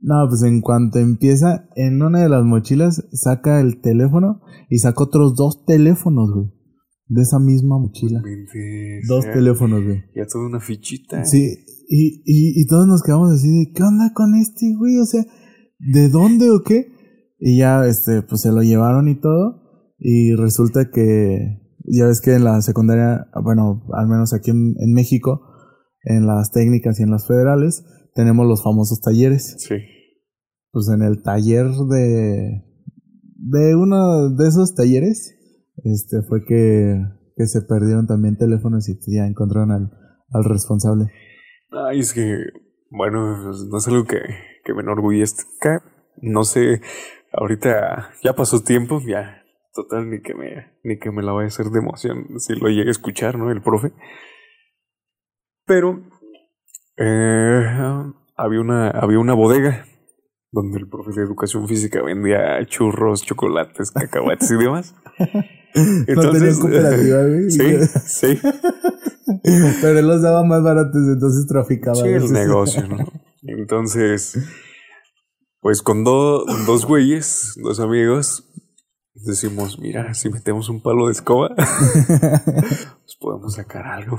No, pues en cuanto empieza, en una de las mochilas saca el teléfono y saca otros dos teléfonos, güey. De esa misma mochila. Dos ya- teléfonos, güey. Ya toda una fichita. Sí, y, y, y todos nos quedamos así de, ¿qué onda con este güey? O sea, ¿de dónde o qué? Y ya, este, pues se lo llevaron y todo. Y resulta que, ya ves que en la secundaria, bueno, al menos aquí en, en México, en las técnicas y en las federales, tenemos los famosos talleres. Sí. Pues en el taller de, de uno de esos talleres, este, fue que, que se perdieron también teléfonos y pues ya encontraron al, al responsable. Ay, es que, bueno, no es algo que, que me enorgullezca. No sé, ahorita ya pasó tiempo, ya, total, ni que me, ni que me la vaya a hacer de emoción si lo llegue a escuchar, ¿no? El profe. Pero, eh, había una, había una bodega donde el profe de educación física vendía churros, chocolates, cacahuates y demás. no tenían cooperativa, güey. sí, sí. Pero él los daba más baratos, entonces traficaba. Sí, el negocio, ¿no? Entonces, pues con do- dos güeyes, dos amigos, decimos, mira, si metemos un palo de escoba, pues podemos sacar algo.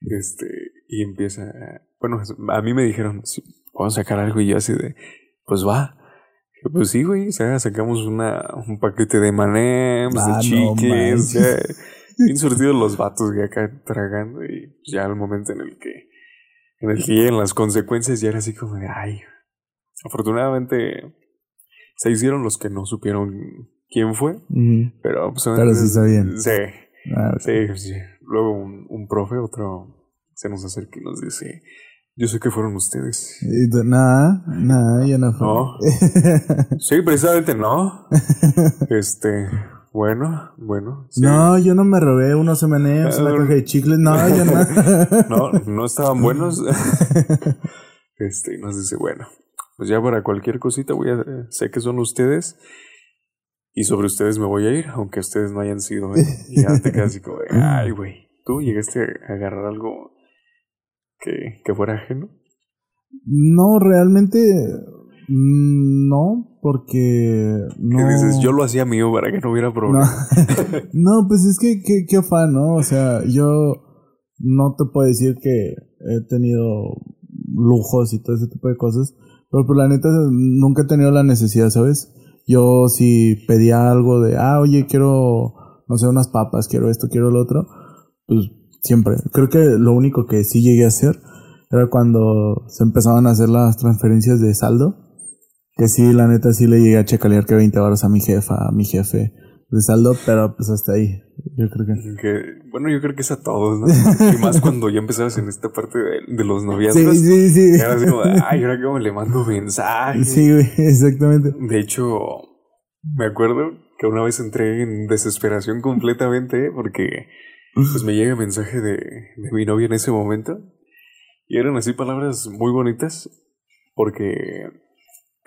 Este, y empieza, bueno, a mí me dijeron, sí, podemos sacar algo y yo así de, pues va. Pues sí, güey, o sea, sacamos una, un paquete de manems, Ah, de no chiques, manches. ya, bien surtidos los vatos que acá tragando y ya al momento en el que en el que llegan las consecuencias ya era así como de ay afortunadamente se hicieron los que no supieron quién fue Ujú. pero pues Pero sí sabían. sí Ah, sí, sí. luego un, un profe otro se nos acerca y nos dice yo sé que fueron ustedes Nada, nada, ya no fue. No. sí precisamente no este bueno bueno sí. No, yo no me robé unos M&M's, una caja de chicles. No, yo no. no, no estaban buenos. este, y nos dice, bueno, pues ya para cualquier cosita voy a, sé que son ustedes y sobre ustedes me voy a ir, aunque ustedes no hayan sido. ¿eh? Y ya te quedas así como, de, ay, güey, tú llegaste a agarrar algo que, que fuera ajeno. No, realmente no, porque no. Que dices, yo lo hacía mío para que no hubiera No, problema. no pues es que qué, qué afán, ¿no? O sea, yo no te puedo decir que he tenido lujos y todo ese tipo de cosas, pero por la neta nunca he tenido la necesidad, ¿sabes? Yo si pedía algo de, ah, oye, quiero, no sé, unas papas, quiero esto, quiero lo otro, pues siempre. Creo que lo único que sí llegué a hacer era cuando se empezaban a hacer las transferencias de saldo. Que sí, la neta, sí le llegué a checalear que 20 horas a mi jefa, a mi jefe de saldo, pero pues hasta ahí. Yo creo que... bueno, yo creo que es a todos, ¿no? y más cuando ya empezabas en esta parte de, los noviazgos. Sí, sí, sí. Era así como, ay, ahora cómo le mando mensajes. Sí, güey, exactamente. De hecho, me acuerdo que una vez entré en desesperación completamente porque pues me llega mensaje de, de mi novia en ese momento y eran así palabras muy bonitas porque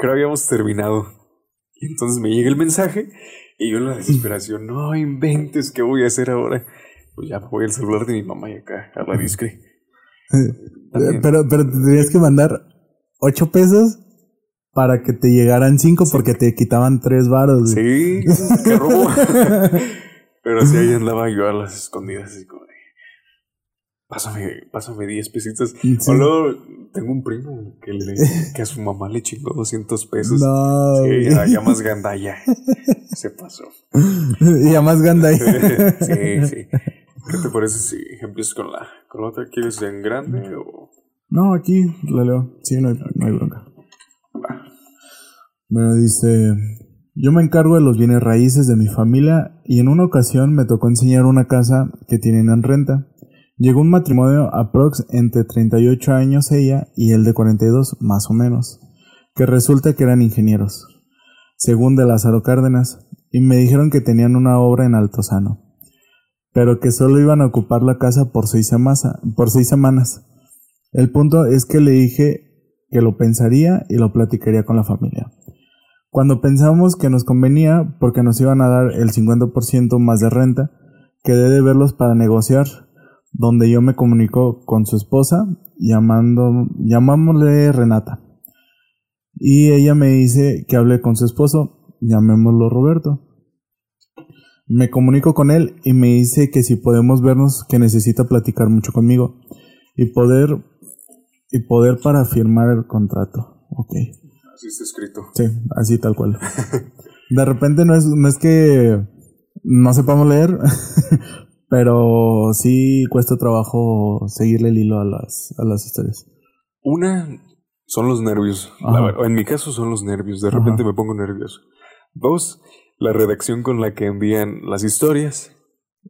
creo habíamos terminado. Y entonces me llega el mensaje y yo en la desesperación, no inventes, ¿qué voy a hacer ahora? Pues ya voy al celular de mi mamá y acá, a la discre. pero, pero te tenías que mandar ocho pesos para que te llegaran cinco porque te quitaban tres varos. Sí, qué robo. pero así ahí andaba yo a las escondidas, así como pásame, pásame 10 pesitos. O luego tengo un primo que, le, que a su mamá le chingó 200 pesos. No. Sí, ya, más gandalla. Se pasó. ya más gandalla. sí, sí. ¿Qué te parece si empiezas con la, con la otra? ¿Quieres en grande o...? No, aquí la leo. Sí, no hay, no hay bronca. Me dice... Yo me encargo de los bienes raíces de mi familia y en una ocasión me tocó enseñar una casa que tienen en renta. Llegó un matrimonio aprox entre 38 años ella y él de 42, más o menos, que resulta que eran ingenieros, según de Lázaro Cárdenas, y me dijeron que tenían una obra en Altozano, pero que solo iban a ocupar la casa por seis, por seis semanas. El punto es que le dije que lo pensaría y lo platicaría con la familia. Cuando pensamos que nos convenía porque nos iban a dar el 50% más de renta, quedé de verlos para negociar donde yo me comunico con su esposa, llamando, llamámosle Renata. Y ella me dice que hable con su esposo, llamémoslo Roberto. Me comunico con él y me dice que si podemos vernos, que necesita platicar mucho conmigo y poder y poder para firmar el contrato. Ok. Así está escrito. Sí, así tal cual. De repente no es, no es que no sepamos leer, pero sí cuesta trabajo seguirle el hilo a las, a las historias. Una son los nervios. en mi caso son los nervios. De repente me pongo nervioso. Dos, la redacción con la que envían las historias.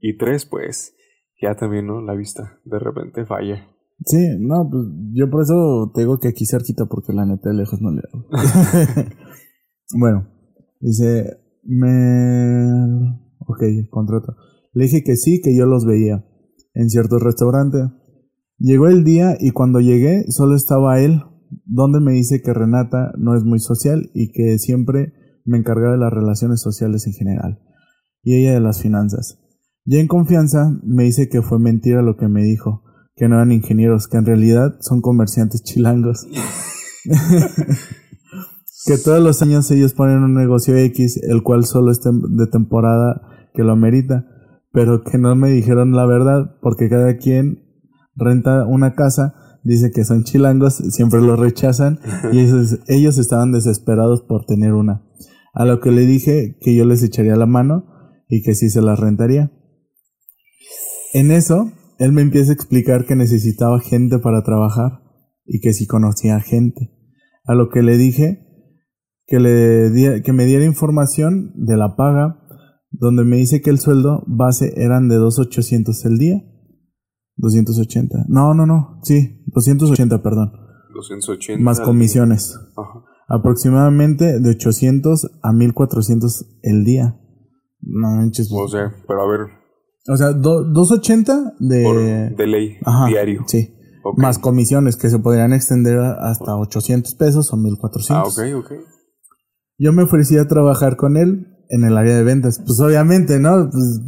Y tres, pues, ya también, ¿no? La vista de repente falla. Sí, no, pues yo por eso te digo que aquí cerquita, porque la neta de lejos no le hago. bueno, dice, me... Ok, contrato. Le dije que sí, que yo los veía en cierto restaurante. Llegó el día y cuando llegué solo estaba él, donde me dice que Renata no es muy social y que siempre me encarga de las relaciones sociales en general, y ella de las finanzas. Ya en confianza me dice que fue mentira lo que me dijo, que no eran ingenieros, que en realidad son comerciantes chilangos. que todos los años ellos ponen un negocio X, el cual solo es de temporada que lo amerita, pero que no me dijeron la verdad, porque cada quien renta una casa, dice que son chilangos, siempre lo rechazan, y ellos, ellos estaban desesperados por tener una. A lo que le dije que yo les echaría la mano y que sí se las rentaría. En eso, él me empieza a explicar que necesitaba gente para trabajar y que si conocía gente. A lo que le dije que, le que me diera información de la paga donde me dice que el sueldo base eran de 2.800 el día. 280. No, no, no. Sí, 280, perdón. 280. Más comisiones. Ajá. Aproximadamente de 800 a 1400 el día. No manches. O sea, pero a ver. O sea, 280 de. de ley. diario. Sí. Más comisiones que se podrían extender hasta 800 pesos o 1400. Ah, ok, ok. Yo me ofrecí a trabajar con él en el área de ventas. Pues obviamente, ¿no? Pues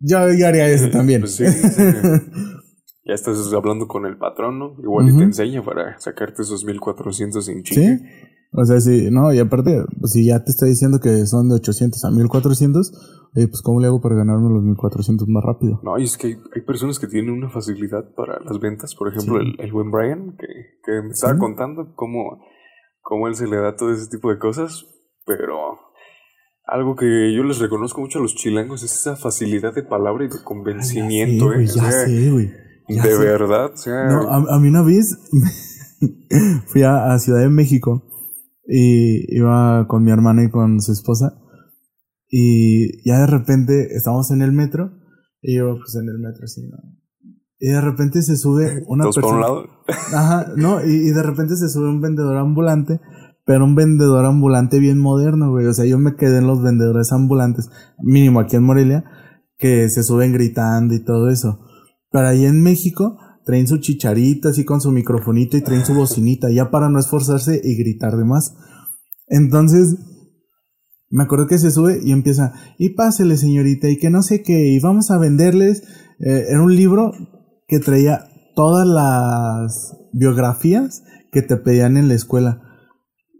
yo, haría eso también. Pues sí, ya estás hablando con el patrón, ¿no? Igual te enseña para sacarte esos 1400 en Chile. Sí. O sea, sí, no, y aparte, pues, si ya te está diciendo que son de 800 a 1400, oye, pues ¿cómo le hago para ganarme los 1400 más rápido? No, y es que hay, personas que tienen una facilidad para las ventas. Por ejemplo, el, el buen Brian, que, que me estaba contando cómo, cómo él se le da todo ese tipo de cosas pero algo que yo les reconozco mucho a los chilangos es esa facilidad de palabra y de convencimiento. ¿eh? ya sé, güey. de verdad, No, a, mí una vez fui a, Ciudad de México y iba con mi hermano y con su esposa y ya de repente estamos en el metro y yo pues en el metro así, Y de repente se sube una persona. por un lado? Ajá, no, y, y, de repente se sube un vendedor ambulante, pero un vendedor ambulante bien moderno, güey. O sea, yo me quedé en los vendedores ambulantes, mínimo aquí en Morelia, que se suben gritando y todo eso. Pero ahí en México traen su chicharita así con su microfonito y traen su bocinita, ya para no esforzarse y gritar de más. Entonces, me acuerdo que se sube y empieza, y pásele señorita, y que no sé qué, y vamos a venderles. Eh, era un libro que traía todas las biografías que te pedían en la escuela.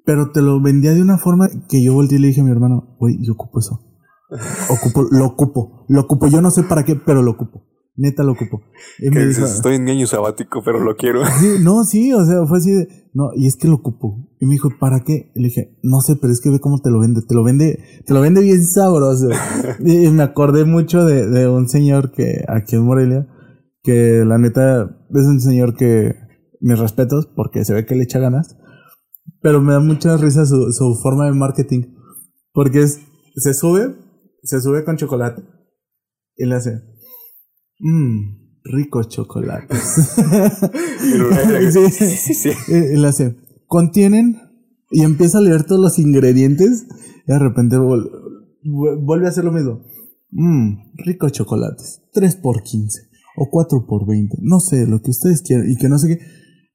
Pero te lo vendía de una forma que yo volteé y le dije a mi hermano, güey, yo ocupo eso. Ocupo, lo ocupo, lo ocupo. Yo no sé para qué, pero lo ocupo. Neta lo ocupo. Y me dijo, estoy en año sabático, pero lo quiero. no, sí, o sea, fue así de, no, y es que lo ocupo. Y me dijo, ¿para qué? Y le dije, no sé, pero es que ve cómo te lo vende. Te lo vende, te lo vende bien sabroso. y, me acordé mucho de, de un señor que aquí en Morelia, que la neta es un señor que mis respetos, porque se ve que le echa ganas. Pero me da mucha risa su, su forma de marketing. Porque es, se sube, se sube con chocolate. Y le hace, Mmm, ricos chocolates. sí, sí, sí. Y le hace, contienen y empieza a leer todos los ingredientes y de repente vuelve a hacer lo mismo. Mmm, ricos chocolates. 3 por 15 o 4 por 20. No sé, lo que ustedes quieran y que no sé qué.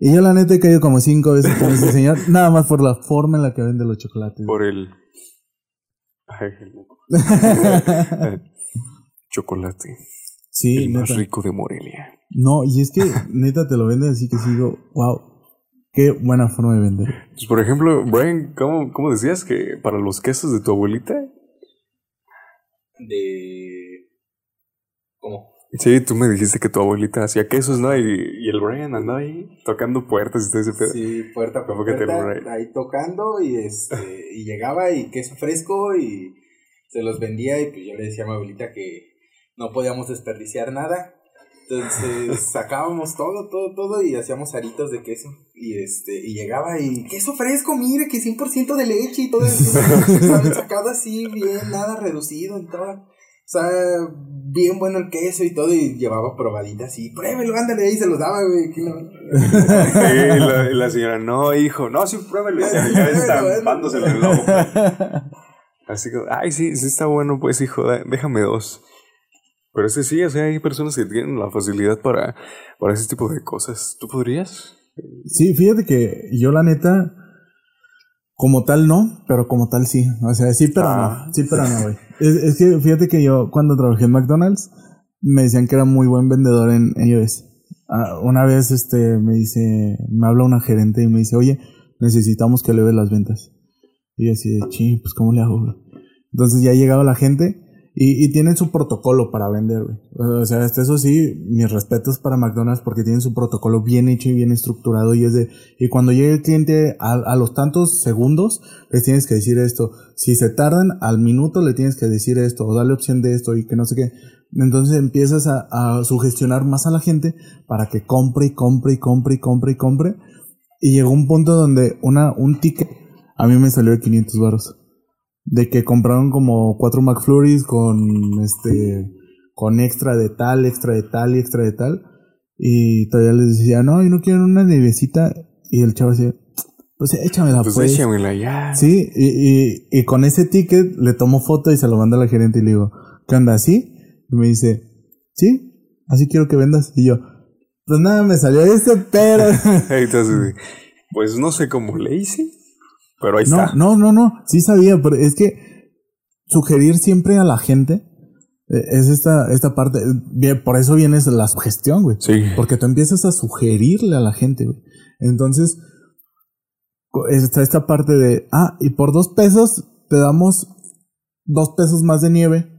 Y yo la neta he caído como cinco veces con ese señor, nada más por la forma en la que vende los chocolates. Por el... Ay, chocolate. Sí, el más rico de Morelia. No, y es que neta te lo venden así que sigo, wow, qué buena forma de vender. Pues por ejemplo, Brian, ¿cómo, ¿cómo decías que para los quesos de tu abuelita? De... ¿Cómo? Sí, tú me dijiste que tu abuelita hacía quesos, ¿no? Y, y el Brian andaba ahí tocando puertas y todo ese pedo. Sí, puerta por puerta, ahí tocando y este y llegaba y queso fresco y se los vendía y pues yo le decía a mi abuelita que no podíamos desperdiciar nada. Entonces sacábamos todo, todo, todo y hacíamos aritos de queso. Y este, y llegaba y queso fresco, mire que 100% de leche y todo. sacado así, bien, nada reducido en todo. O sea, bien bueno el queso y todo, y llevaba probaditas y pruébelo, ándale, ahí se los daba, güey. y, la, señora, no, hijo, no, sí, pruébelo, ya estampándoselo en el lobo. Así que, ay, sí, sí está bueno, pues, hijo, déjame dos. Pero es que sí, o sea, hay personas que tienen la facilidad para, para ese tipo de cosas. ¿Tú podrías? Sí, fíjate que yo la neta, como tal no, pero como tal sí. O sea, sí, pero no. Ah. Sí, pero no, güey. Es, que fíjate que yo cuando trabajé en McDonald's, me decían que era muy buen vendedor en, iOS. Ah, una vez este me dice, me habla una gerente y me dice, oye, necesitamos que le las ventas. Y yo así ching, pues ¿cómo le hago, güey? Entonces ya llegaba la gente y, tienen su protocolo para vender, güey. O sea, este, eso sí, mis respetos para McDonald's porque tienen su protocolo bien hecho y bien estructurado y es de, y cuando llegue el cliente a, los tantos segundos, les tienes que decir esto. Si se tardan al minuto, le tienes que decir esto o darle opción de esto y que no sé qué. Entonces empiezas a, a sugestionar más a la gente para que compre y compre y compre y compre y compre. Y llegó un punto donde una, un ticket a mí me salió de 500 baros de que compraron como cuatro McFlurries con este con extra de tal, extra de tal y extra de tal. Y todavía les decía, no, yo no quiero una nevecita. Y el chavo decía, pues échamela pues. pues. échamela ya. Sí, y, y, y, con ese ticket le tomo foto y se lo manda a la gerente y le digo, ¿qué onda? ¿Así? Y me dice, sí, así quiero que vendas. Y yo, pues nada, me salió este, pero... Entonces, pues no sé cómo le hice. Pero ahí no, está. No, no, no. Sí sabía, pero es que sugerir siempre a la gente eh, es esta, esta parte. Por eso viene la sugestión, güey. Sí. Porque tú empiezas a sugerirle a la gente, güey. Entonces, está esta parte de, ah, y por dos pesos te damos dos pesos más de nieve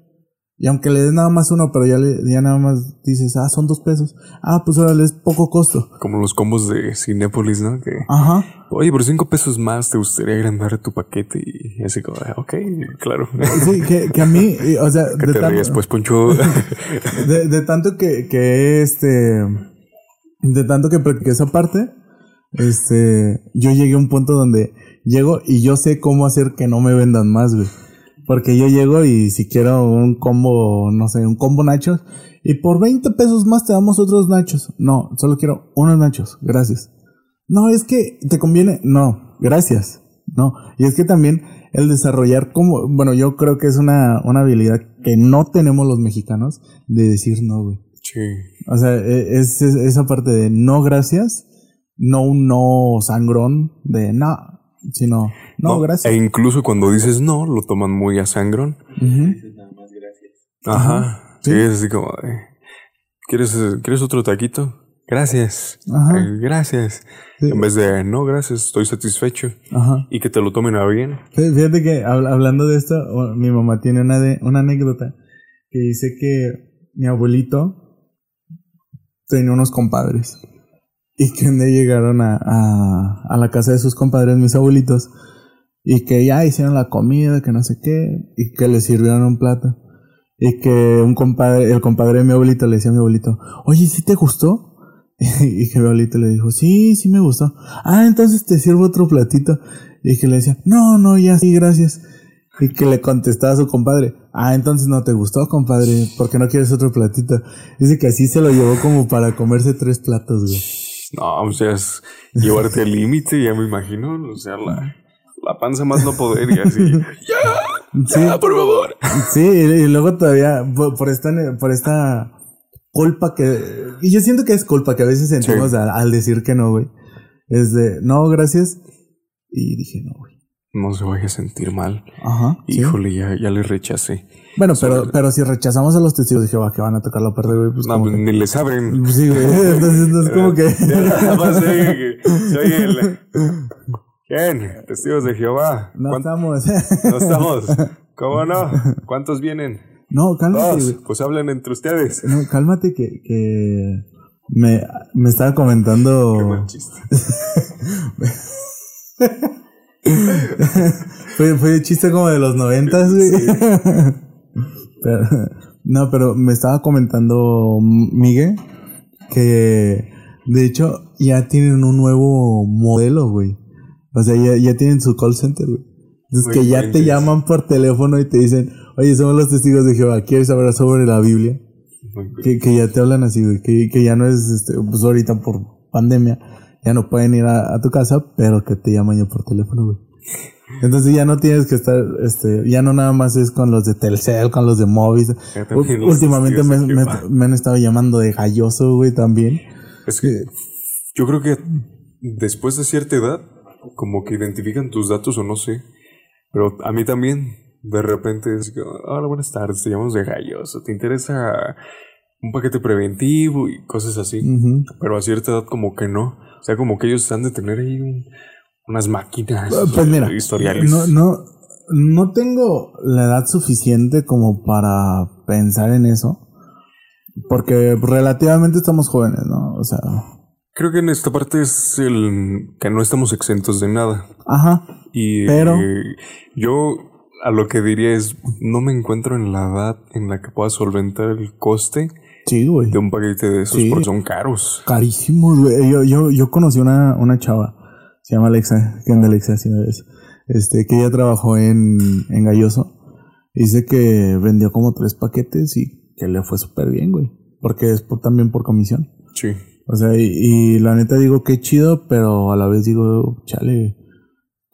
y aunque le des nada más uno, pero ya, le, ya nada más dices, ah, son dos pesos. Ah, pues ahora es poco costo. Como los combos de Cinépolis, ¿no? Que, Ajá. Oye, por cinco pesos más te gustaría agrandar tu paquete y así como, ah, ok, claro. Sí, que, que a mí, o sea, que de te tanto, ríes, pues, Poncho. de, de, tanto que, que este, de tanto que practiqué esa parte, este, yo llegué a un punto donde llego y yo sé cómo hacer que no me vendan más, güey. Porque yo llego y si quiero un combo, no sé, un combo nachos, y por 20 pesos más te damos otros nachos. No, solo quiero unos nachos, gracias. No, es que te conviene, no, gracias. No, y es que también el desarrollar como, bueno, yo creo que es una, una habilidad que no tenemos los mexicanos de decir no, güey. Sí. O sea, e, es, es esa parte de no gracias, no un no sangrón de no, sino no, gracias. E incluso cuando dices no, lo toman muy a sangrón. Nada más gracias. Ajá. Sí, es así como, ¿quieres, ¿quieres otro taquito? Gracias. Ajá. Eh, gracias. Sí. En vez de no, gracias, estoy satisfecho. Ajá. Y que te lo tomen a bien. Fí- Fíjate que hab- hablando de esto, mi mamá tiene una, de, una anécdota que dice que mi abuelito tenía unos compadres y que un llegaron a, a, a la casa de sus compadres, mis abuelitos, y que ya hicieron la comida, que no sé qué, y que le sirvieron un plato. Y que un compadre, el compadre de mi abuelito le decía a mi abuelito, oye, ¿sí te gustó? Y que mi abuelito le dijo, sí, sí me gustó. Ah, entonces te sirvo otro platito. Y que le decía, no, no, ya sí, gracias. Y que le contestaba a su compadre, ah, entonces no te gustó, compadre, porque no quieres otro platito. Dice que así se lo llevó como para comerse tres platos, güey. No, o sea, es llevarte al límite, ya me imagino. O sea, la, la panza más no poder y así. ¡Ya! Sí, ¡Ya, por favor! sí, y, luego todavía, por, por esta, por esta culpa que, y yo siento que es culpa que a veces sentimos Sí. al, al decir que no, güey. Es de, no, gracias. Y dije, no, güey. No se vaya a sentir mal. Ajá. sí. Híjole, ya, ya le rechacé. Bueno, pero, pero si rechazamos a los testigos de Jehová que van a tocar la puerta, güey, pues No, como pues, que- ni le saben. Pues sí, güey. Entonces, entonces como que. Sé que soy el. ¿Quién? Testigos de Jehová. No ¿Cuán- estamos. no estamos. ¿Cómo no? ¿Cuántos vienen? No, cálmate, Dos. Pues hablen entre ustedes. No, cálmate que, que me, me estaba Qué comentando. mal chiste. fue, fue chiste como de los noventas, güey. Pero- no, pero me estaba comentando Miguel que de hecho ya tienen un nuevo modelo, güey. O sea, ya, ya tienen su call center, güey. Entonces que ya te llaman por teléfono y te dicen, oye, somos los testigos de Jehová, ¿quieres hablar sobre la Biblia? Que, que ya te hablan así, güey, que, que ya no es, este, pues ahorita por pandemia, ya no pueden ir a, a tu casa, pero que te llaman ya por teléfono, güey. Entonces ya no tienes que estar, este, ya no nada más es con los de Telcel, con los de Movis. Últimamente me, me han estado llamando de galloso, güey, también. Es que yo creo que después de cierta edad, como que identifican tus datos o no sé. Pero a mí también, de repente es que, hola, buenas tardes, te llamamos de galloso. ¿Te interesa un paquete preventivo y cosas así? Pero a cierta edad como que no. O sea, como que ellos han de tener ahí un- unas máquinas. Pues mira, historiales. no, no, no tengo la edad suficiente como para pensar en eso. Porque relativamente estamos jóvenes, ¿no? O sea, Creo que en esta parte es el que no estamos exentos de nada. ajá. Y Pero- eh, yo a lo que diría es, no me encuentro en la edad en la que pueda solventar el coste Sí, güey. de un paquete de esos Sí. porque son caros. Carísimos, güey. Yo, yo, yo conocí una, una chava, se llama Alexa, que anda Alexa, si me ves. Este, que ella trabajó en, en Galloso. Dice que vendió como tres paquetes y que le fue súper bien, güey. Porque es por- también por comisión. Sí. O sea, y, y la neta digo qué chido, pero a la vez digo, chale,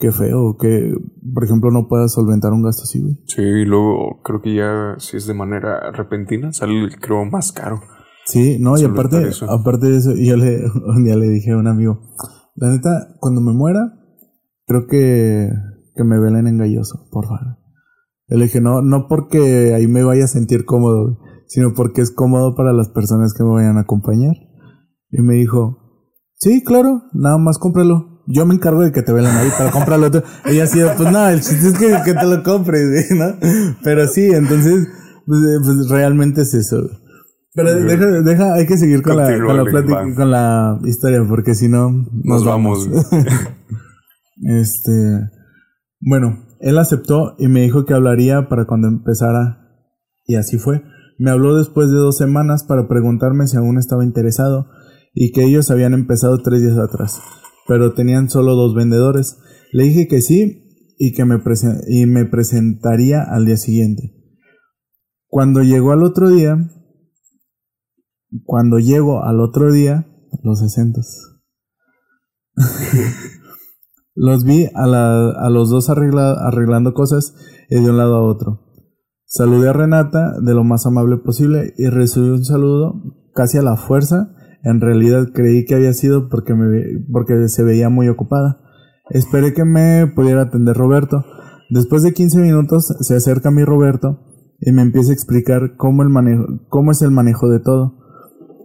qué feo, que, por ejemplo, no puedas solventar un gasto así, güey. Sí, y luego creo que ya si es de manera repentina, sale creo más caro. Sí, no, y aparte, eso. aparte de eso, yo le, un día le dije a un amigo, la neta, cuando me muera, creo que, que me velen en galloso, por favor. Yo le dije, no, no porque ahí me vaya a sentir cómodo, sino porque es cómodo para las personas que me vayan a acompañar. Y me dijo, sí, claro, nada más cómpralo. Yo me encargo de que te velen ahí, pero cómpralo tú. Ella así, pues no, el chiste es que, que te lo compres, ¿no? Pero sí, entonces, pues, eh, pues, realmente es eso. Pero deja, deja, hay que seguir con la, con la plática, con la historia, porque si no, nos, Nos vamos. este, bueno, él aceptó y me dijo que hablaría para cuando empezara, y así fue. Me habló después de dos semanas para preguntarme si aún estaba interesado, y que ellos habían empezado tres días atrás, pero tenían solo dos vendedores. Le dije que sí y que me, y me presentaría al día siguiente. Cuando llegó al otro día, cuando llego al otro día, los sesentos. los vi a, a los dos arreglando cosas y de un lado a otro. Saludé a Renata de lo más amable posible y recibí un saludo casi a la fuerza. En realidad creí que había sido porque, me, porque se veía muy ocupada. Esperé que me pudiera atender Roberto. Después de 15 minutos se acerca a mí Roberto y me empieza a explicar cómo, el manejo, cómo es el manejo de todo.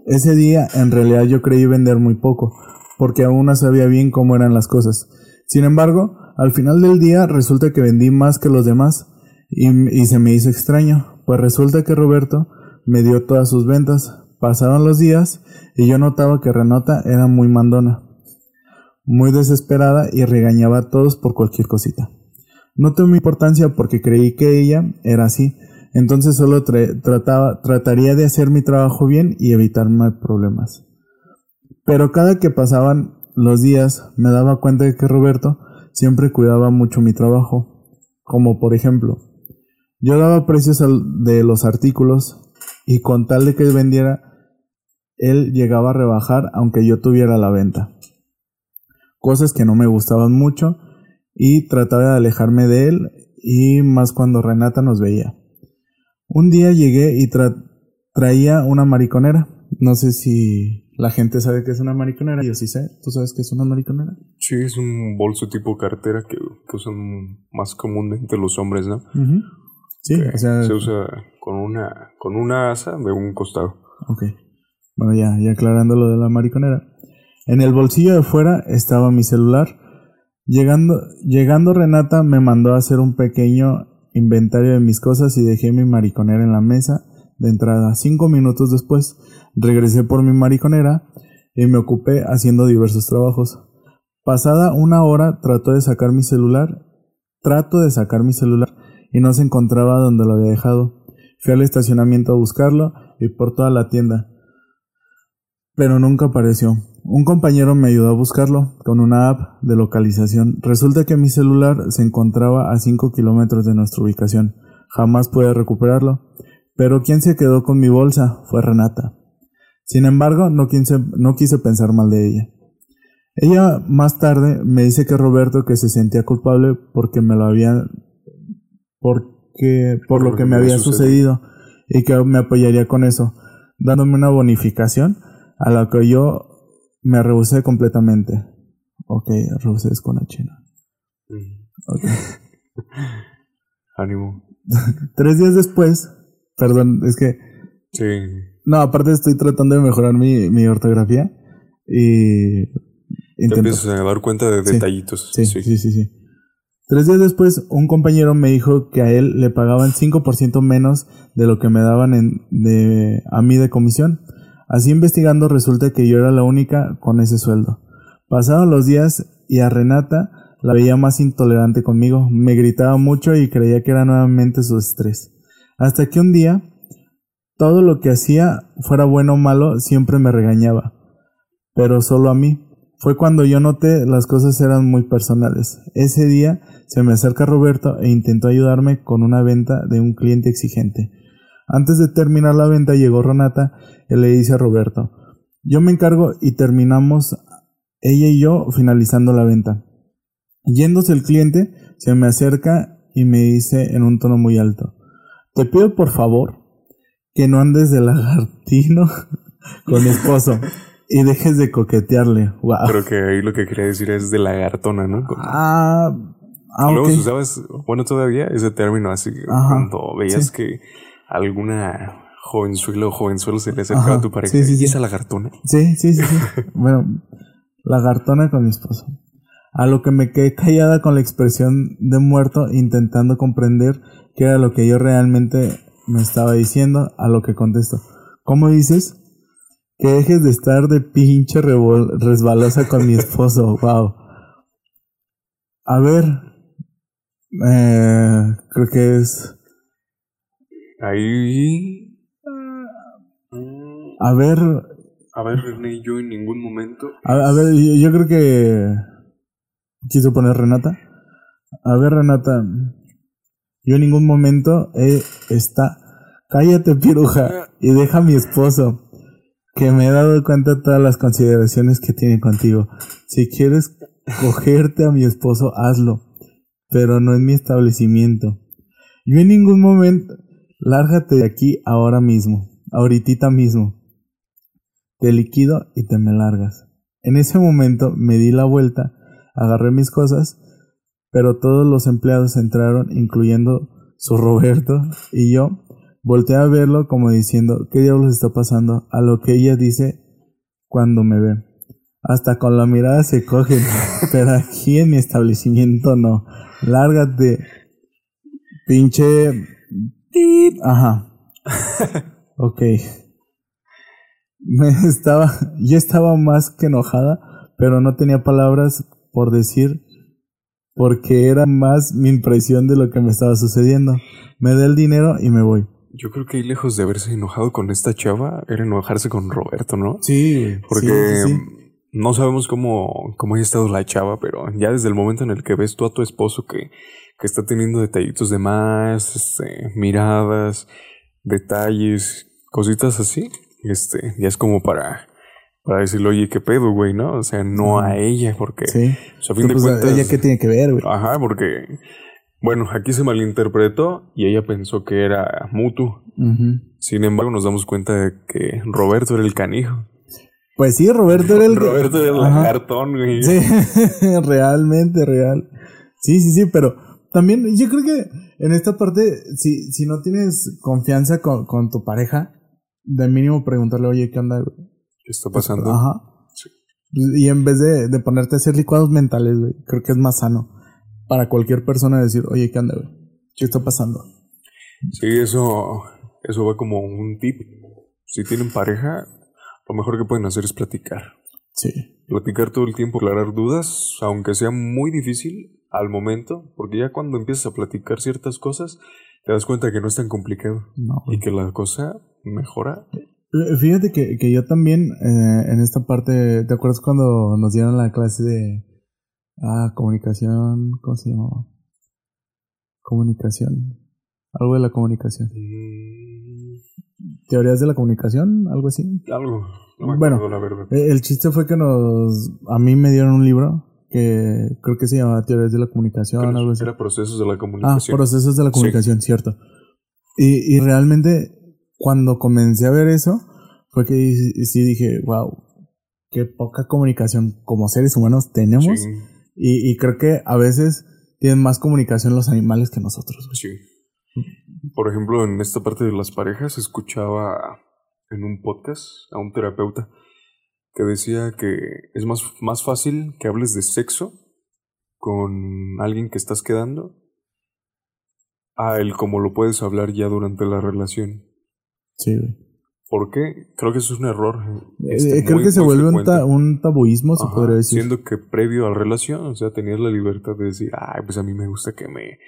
Ese día en realidad yo creí vender muy poco, porque aún no sabía bien cómo eran las cosas. Sin embargo, al final del día resulta que vendí más que los demás y, y se me hizo extraño, pues resulta que Roberto me dio todas sus ventas. Pasaron los días y yo notaba que Renata era muy mandona, muy desesperada y regañaba a todos por cualquier cosita. No tuve importancia porque creí que ella era así, entonces solo trataba, trataría de hacer mi trabajo bien y evitarme problemas. Pero cada que pasaban los días me daba cuenta de que Roberto siempre cuidaba mucho mi trabajo. Como por ejemplo, yo daba precios de los artículos y con tal de que vendiera, él llegaba a rebajar aunque yo tuviera la venta. Cosas que no me gustaban mucho y trataba de alejarme de él y más cuando Renata nos veía. Un día llegué y traía una mariconera. No sé si la gente sabe que es una mariconera. Yo sí sé. ¿Tú sabes qué es una mariconera? Sí, es un bolso tipo cartera que, usan más comúnmente los hombres, ¿no? Sí, o sea... Se usa con una, con una asa de un costado. Ok. Bueno, ya, ya aclarando lo de la mariconera. En el bolsillo de fuera estaba mi celular. Llegando, llegando Renata me mandó a hacer un pequeño inventario de mis cosas y dejé mi mariconera en la mesa de entrada. Cinco minutos después regresé por mi mariconera y me ocupé haciendo diversos trabajos. Pasada una hora trató de sacar mi celular, trato de sacar mi celular y no se encontraba donde lo había dejado. Fui al estacionamiento a buscarlo y por toda la tienda, pero nunca apareció. Un compañero me ayudó a buscarlo con una app de localización. Resulta que mi celular se encontraba a 5 kilómetros de nuestra ubicación. Jamás pude recuperarlo. Pero quien se quedó con mi bolsa fue Renata. Sin embargo, no quise, no quise pensar mal de ella. Ella más tarde me dice que Roberto que se sentía culpable porque me lo había porque por lo que me había sucedido y que me apoyaría con eso, dándome una bonificación a la que yo me rehusé completamente. Ok, rehusé es con H. Ok. Ánimo. Tres días después, perdón, es que... Sí. No, aparte estoy tratando de mejorar mi, mi ortografía y... Te empiezas a dar cuenta de detallitos. Sí sí, sí, sí, Tres días después, un compañero me dijo que a él le pagaban 5% menos de lo que me daban a mí de comisión. Así investigando resulta que yo era la única con ese sueldo. Pasaron los días y a Renata la veía más intolerante conmigo, me gritaba mucho y creía que era nuevamente su estrés. Hasta que un día, todo lo que hacía, fuera bueno o malo, siempre me regañaba. Pero solo a mí. Fue cuando yo noté las cosas eran muy personales. Ese día se me acerca Roberto e intentó ayudarme con una venta de un cliente exigente. Antes de terminar la venta llegó Renata y le dice a Roberto, yo me encargo y terminamos ella y yo finalizando la venta. Yéndose el cliente, se me acerca y me dice en un tono muy alto, te pido por favor que no andes de lagartino con mi esposo y dejes de coquetearle. Creo que ahí lo que quería decir es de lagartona, ¿no? Ah, ah Luego usabas, bueno, todavía ese término así, cuando veías que alguna jovenzuelo o jovenzuelo se le acercaba a tu pareja. Sí, ¿Y esa lagartona? Sí, sí, sí, sí. bueno, lagartona con mi esposo. A lo que me quedé callada con la expresión de muerto, intentando comprender qué era lo que yo realmente me estaba diciendo, a lo que contesto. ¿Cómo dices? Que dejes de estar de pinche resbalosa con mi esposo. Wow. A ver. Eh, creo que es Ahí. A ver, A ver, René, yo en ningún momento. A, ver, yo, creo que. Quiso poner Renata. A ver, Renata. Yo en ningún momento he está. Cállate, piruja. Y deja a mi esposo. Que me he dado cuenta de todas las consideraciones que tiene contigo. Si quieres cogerte a mi esposo, hazlo. Pero no en mi establecimiento. Yo en ningún momento. Lárgate de aquí ahora mismo. Ahorita mismo te liquido y te me largas. En ese momento me di la vuelta, agarré mis cosas, pero todos los empleados entraron, incluyendo su Roberto y yo. Volteé a verlo como diciendo, ¿qué diablos está pasando? A lo que ella dice cuando me ve. Hasta con la mirada se cogen, pero aquí en mi establecimiento no. Lárgate, pinche... Ajá. Ok. Me estaba, yo estaba más que enojada, pero no tenía palabras por decir porque era más mi impresión de lo que me estaba sucediendo. Me da el dinero y me voy. Yo creo que lejos de haberse enojado con esta chava, era enojarse con Roberto, ¿no? Sí. Porque no sabemos cómo, cómo haya estado la chava, pero ya desde el momento en el que ves tú a tu esposo que, que está teniendo detallitos de más, este, miradas, detalles, cositas así, este, ya es como para, para decirle, oye, qué pedo, güey, ¿no? O sea, no a ella, porque, sí. a fin de pues, cuentas. ¿Ella qué tiene que ver, güey? Ajá, porque, bueno, aquí se malinterpretó y ella pensó que era mutuo. Sin embargo, nos damos cuenta de que Roberto era el canijo. Pues sí, Roberto era el. Roberto era el cartón, güey. Sí, realmente, real. Sí, sí, sí, pero también yo creo que en esta parte, si, si no tienes confianza con, con tu pareja, de mínimo preguntarle, oye, ¿qué onda, ¿Qué está pasando? Ajá. Y en vez de, de, ponerte a hacer licuados mentales, güey, creo que es más sano para cualquier persona decir, oye, ¿qué onda, güey? ¿Qué está pasando? Sí, eso, eso va como un tip. Si tienen pareja, lo mejor que pueden hacer es platicar. Sí. Platicar todo el tiempo, aclarar dudas, aunque sea muy difícil al momento, porque ya cuando empiezas a platicar ciertas cosas, te das cuenta que no es tan complicado y que la cosa mejora. Eh, fíjate que, que yo también eh, en esta parte, ¿te acuerdas cuando nos dieron la clase de ah, comunicación? ¿Cómo se llamaba? Comunicación. Algo de la comunicación. Mm. ¿Teorías de la comunicación? ¿Algo así? Algo. bueno, la verdad. Eh, el chiste fue que nos, a mí me dieron un libro que creo que se llamaba Teorías de la Comunicación. Algo así. Era Procesos de la Comunicación. Ah, Procesos de la Comunicación, cierto. Y, y realmente cuando comencé a ver eso, fue que sí dije, wow, qué poca comunicación como seres humanos tenemos. Y, y, creo que a veces tienen más comunicación los animales que nosotros. Sí. Por ejemplo, en esta parte de las parejas, escuchaba en un podcast a un terapeuta que decía que es más, más fácil que hables de sexo con alguien que estás quedando a él como lo puedes hablar ya durante la relación. Sí, ¿Por qué? Creo que eso es un error. Eh, este, creo que se vuelve un, un, tabuismo, se podría decir. Siendo que previo a la relación, o sea, tenías la libertad de decir, ay, pues a mí me gusta que me,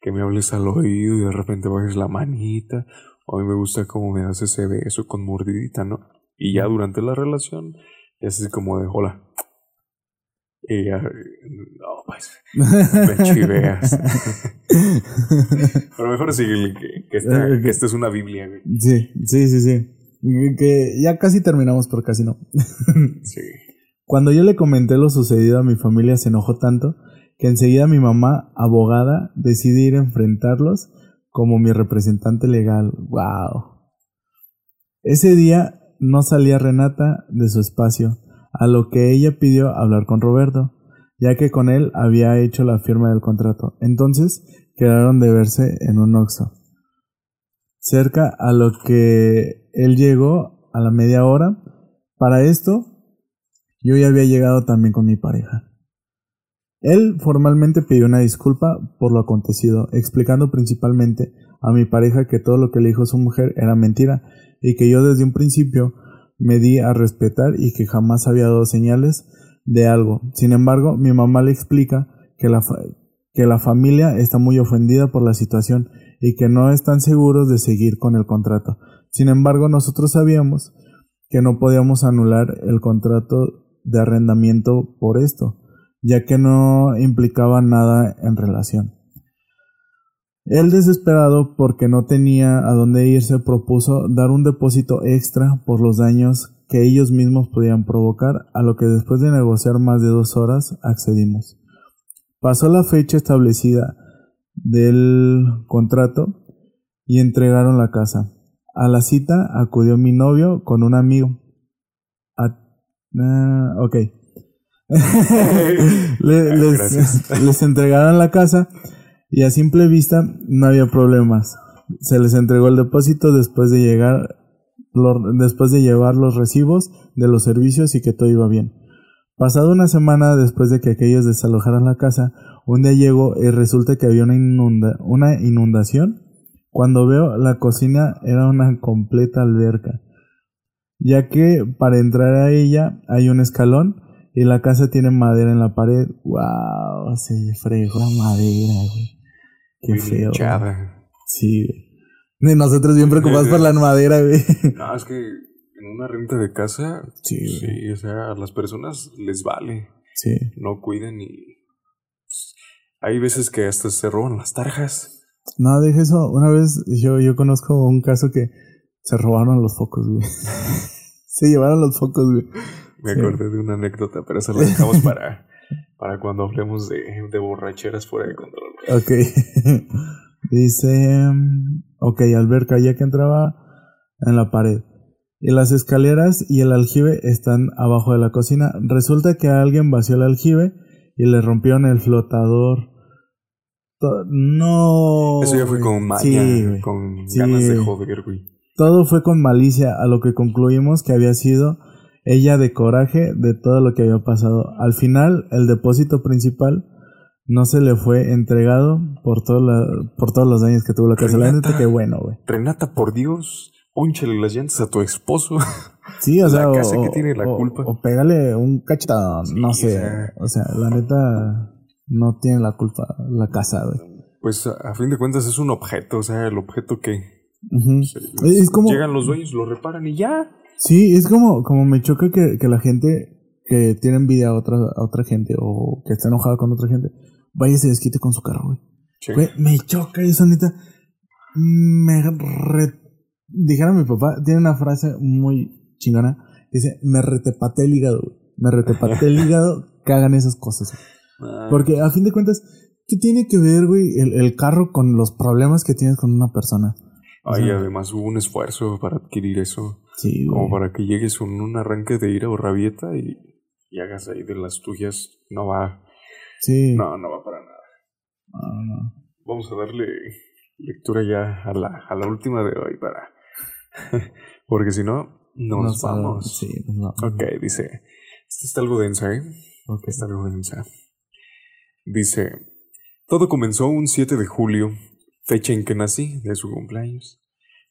que me hables al oído y de repente bajes la manita, o a mí me gusta cómo me das ese beso con mordidita, ¿no? Y ya durante la relación, es así como de, hola. Y ya, no, pues, me chiveas. Pero mejor sigue que, que, esta, que esta es una Biblia, Sí, sí, sí, sí. Que ya casi terminamos, pero casi no. sí. Cuando yo le comenté lo sucedido a mi familia, se enojó tanto que enseguida mi mamá, abogada, decide ir a enfrentarlos como mi representante legal. ¡Wow! Ese día no salía Renata de su espacio, a lo que ella pidió hablar con Roberto, ya que con él había hecho la firma del contrato. Entonces quedaron de verse en un oxo. Cerca a lo que él llegó a la media hora. Para esto, yo ya había llegado también con mi pareja. Él formalmente pidió una disculpa por lo acontecido, explicando principalmente a mi pareja que todo lo que le dijo su mujer era mentira y que yo desde un principio me di a respetar y que jamás había dado señales de algo. Sin embargo, mi mamá le explica que la, que la familia está muy ofendida por la situación y que no están seguros de seguir con el contrato. Sin embargo, nosotros sabíamos que no podíamos anular el contrato de arrendamiento por esto, ya que no implicaba nada en relación. Él desesperado porque no tenía a dónde irse propuso dar un depósito extra por los daños que ellos mismos podían provocar, a lo que después de negociar más de dos horas accedimos. Pasó la fecha establecida del contrato y entregaron la casa. A la cita acudió mi novio con un amigo. Ah, ok. les, les entregaron la casa y a simple vista no había problemas. Se les entregó el depósito después de llegar después de llevar los recibos de los servicios y que todo iba bien. Pasada una semana después de que aquellos desalojaran la casa, un día llego y resulta que había una, una inundación. Cuando veo la cocina era una completa alberca, ya que para entrar a ella hay un escalón y la casa tiene madera en la pared. ¡Wow! Se fregó la madera, güey. Qué feo. Sí, güey. nosotros bien preocupados por la madera, güey. No, es que en una renta de casa, sí, sí, o sea, a las personas les vale. Sí. No cuiden y. Hay veces que hasta se roban las tarjas. No, deje eso. Una vez yo, yo conozco un caso que se robaron los focos, güey. se llevaron los focos, güey. Me acordé de una anécdota, pero eso lo dejamos para, para cuando hablemos de, de borracheras fuera de control. Ok. Dice, ok, alberca ya que entraba en la pared. Y las escaleras y el aljibe están abajo de la cocina. Resulta que alguien vació el aljibe y le rompieron el flotador. No. Eso ya fue con maña, con ganas de joder, güey. Todo fue con malicia, a lo que concluimos que había sido ella de coraje de todo lo que había pasado. Al final, el depósito principal no se le fue entregado por, por todos los daños que tuvo la casa. Renata, la qué bueno, güey. Renata, por Dios, ponchale las llantas a tu esposo. Sí, o sea, casa que tiene la culpa. O, pégale un cachetadón, no sé. O sea, la neta no tiene la culpa la casa, güey. Pues a, fin de cuentas es un objeto, o sea, el objeto que es como llegan los dueños, lo reparan y ya. Sí, es como, como me choca que, que la gente que tiene envidia a otra, a otra gente o que está enojada con otra gente, vaya y se desquite con su carro, güey. me choca eso, neta. Me Dijera mi papá, tiene una frase muy chingona. Dice, me retepate el hígado, güey. Me retepate el hígado que hagan esas cosas. Ah. Porque a fin de cuentas, ¿qué tiene que ver, güey, el, el carro con los problemas que tienes con una persona? Ay, además hubo un esfuerzo para adquirir eso. Sí, Como para que llegues con un arranque de ira o rabieta y, y hagas ahí de las tuyas. No va. Sí. No, no va para nada. Vamos a darle lectura ya a la, a la última de hoy para. Porque si no, nos, vamos. Sí, nos vamos. Ok, dice. Esta está algo densa, ¿eh? Está algo densa. Dice. Todo comenzó un 7 de julio fecha en que nací, de su cumpleaños.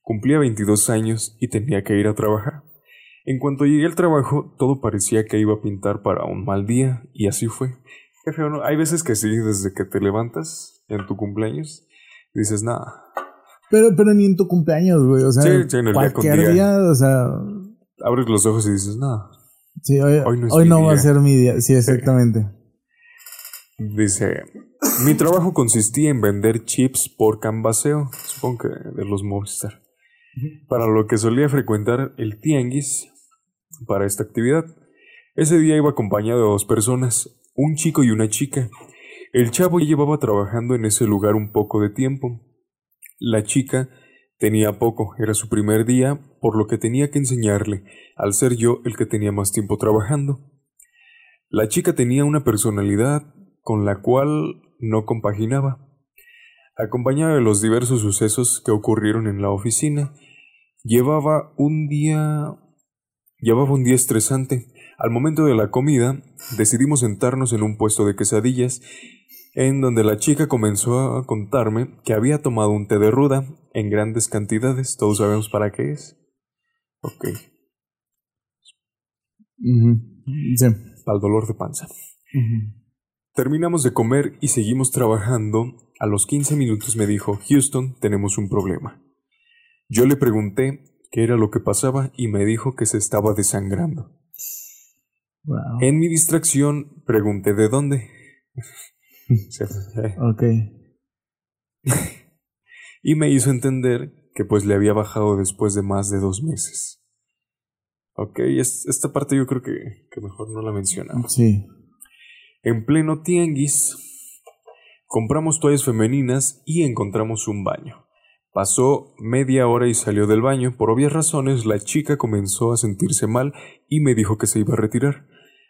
Cumplía 22 años y tenía que ir a trabajar. En cuanto llegué al trabajo, todo parecía que iba a pintar para un mal día, y así fue. Hay veces que sí, desde que te levantas en tu cumpleaños, dices nada. Pero, pero ni en tu cumpleaños, güey. O sea, sí, en el cualquier día, o sea. Abres los ojos y dices, nada. Sí, hoy, hoy no, va a ser mi día. Sí, exactamente. Dice, mi trabajo consistía en vender chips por canvaseo, supongo que de los Movistar, para lo que solía frecuentar el tianguis para esta actividad. Ese día iba acompañado de dos personas, un chico y una chica. El chavo llevaba trabajando en ese lugar un poco de tiempo. La chica tenía poco, era su primer día, por lo que tenía que enseñarle, al ser yo el que tenía más tiempo trabajando. La chica tenía una personalidad con la cual no compaginaba. Acompañada de los diversos sucesos que ocurrieron en la oficina, llevaba un día llevaba un día estresante. Al momento de la comida, decidimos sentarnos en un puesto de quesadillas, en donde la chica comenzó a contarme que había tomado un té de ruda en grandes cantidades. Todos sabemos para qué es. Ok. Para el dolor de panza. Terminamos de comer y seguimos trabajando. A los 15 minutos me dijo, Houston, tenemos un problema. Yo le pregunté qué era lo que pasaba y me dijo que se estaba desangrando. En mi distracción pregunté de dónde. ok. y me hizo entender que pues le había bajado después de más de dos meses. Ok, esta parte yo creo que, que mejor no la mencionamos. Sí. En pleno tianguis, compramos toallas femeninas y encontramos un baño. Pasó media hora y salió del baño. Por obvias razones, la chica comenzó a sentirse mal y me dijo que se iba a retirar.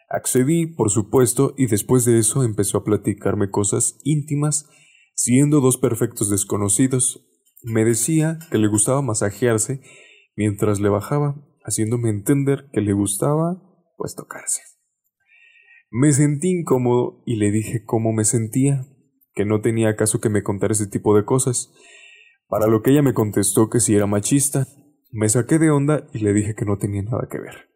Accedí, por supuesto, y después de eso empezó a platicarme cosas íntimas, siendo dos perfectos desconocidos. Me decía que le gustaba masajearse mientras le bajaba, haciéndome entender que le gustaba, pues, tocarse. Me sentí incómodo y le dije cómo me sentía, que no tenía caso que me contara ese tipo de cosas, para lo que ella me contestó que si era machista. Me saqué de onda y le dije que no tenía nada que ver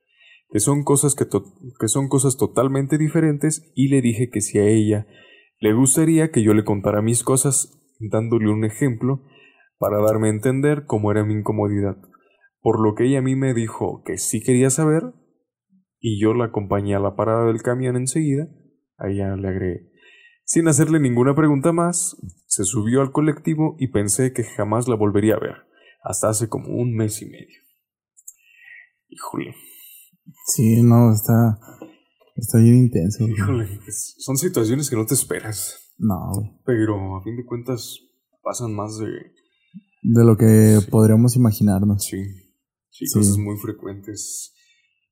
que son cosas que, que son cosas totalmente diferentes y le dije que si a ella le gustaría que yo le contara mis cosas dándole un ejemplo para darme a entender cómo era mi incomodidad, por lo que ella a mí me dijo que sí quería saber y yo la acompañé a la parada del camión enseguida, a ella le agregué. Sin hacerle ninguna pregunta más, se subió al colectivo y pensé que jamás la volvería a ver, hasta hace como un mes y medio. Híjole, Sí, no, está, está bien intenso. Híjole, son situaciones que no te esperas. No, Pero a fin de cuentas pasan más de... De lo que podríamos imaginarnos. Sí, sí, cosas muy frecuentes.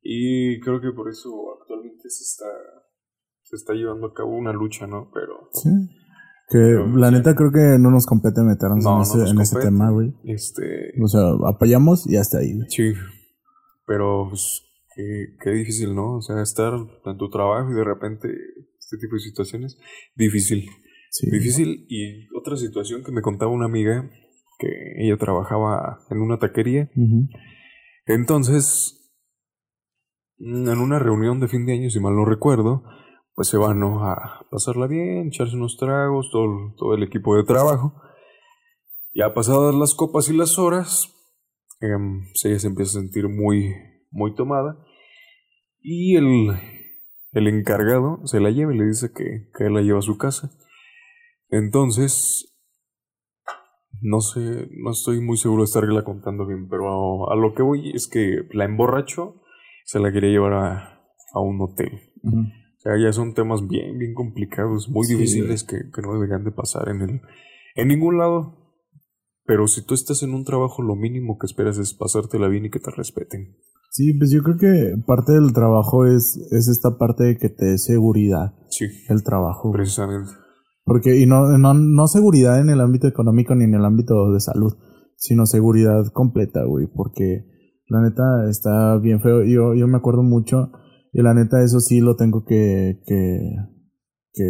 Y creo que por eso actualmente se está, se está llevando a cabo una lucha, ¿no? Pero... Sí. Que la neta creo que no nos compete meternos en, ese, en ese tema, güey. Este... O sea, apoyamos y hasta ahí, güey. Sí. Pero pues, Qué, difícil, ¿no? O sea, estar en tu trabajo y de repente este tipo de situaciones, difícil. Sí. Difícil. Y otra situación que me contaba una amiga, que ella trabajaba en una taquería. Entonces, en una reunión de fin de año, si mal no recuerdo, pues se van a pasarla bien, echarse unos tragos, todo, todo el equipo de trabajo. Ya pasadas las copas y las horas, eh, ella se empieza a sentir muy, muy tomada y el, el encargado se la lleva y le dice que, que él la lleva a su casa. Entonces, no sé, no estoy muy seguro de estarla contando bien, pero a, lo que voy es que la emborrachó, se la quería llevar a, a un hotel. O sea, ya son temas bien, bien complicados, muy difíciles que, que, no deberían de pasar en el, en ningún lado. Pero si tú estás en un trabajo, lo mínimo que esperas es pasártela bien y que te respeten. Sí, pues yo creo que parte del trabajo es, es esta parte de que te dé seguridad. Sí. El trabajo. Precisamente. Porque, y no, no, no seguridad en el ámbito económico ni en el ámbito de salud, sino seguridad completa, güey. Porque la neta está bien feo. Yo, yo me acuerdo mucho, y la neta eso sí lo tengo que, que, que,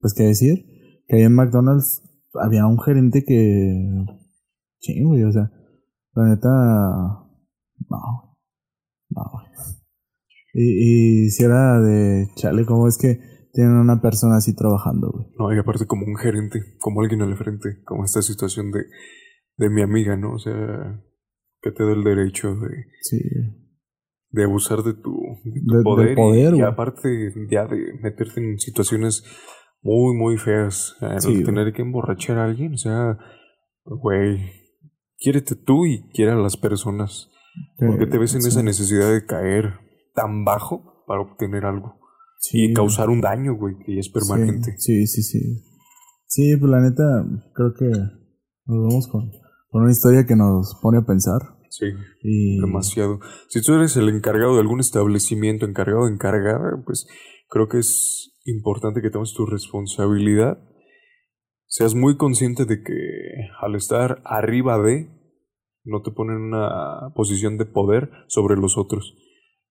pues que decir, que ahí en McDonald's había un gerente que, sí, güey, o sea, la neta, no, y, si era de chale, ¿cómo es que tienen una persona así trabajando, güey? No, y aparte como un gerente, como alguien al frente, como esta situación de, de mi amiga, ¿no? O sea, que te da el derecho de, sí. de abusar de tu, poder, y, aparte ya de meterte en situaciones muy, muy feas. tener que emborrachar a alguien, o sea, güey, quiérete tú y quiera a las personas. Porque te ves en esa necesidad de caer tan bajo para obtener algo. Y causar un daño, güey, que es permanente. Sí, sí, sí. Sí, pues la neta, creo que nos vamos con, una historia que nos pone a pensar. Sí, demasiado. Si tú eres el encargado de algún establecimiento, encargado de encargada, pues creo que es importante que tomes tu responsabilidad. Seas muy consciente de que al estar arriba de, no te pone en una posición de poder sobre los otros.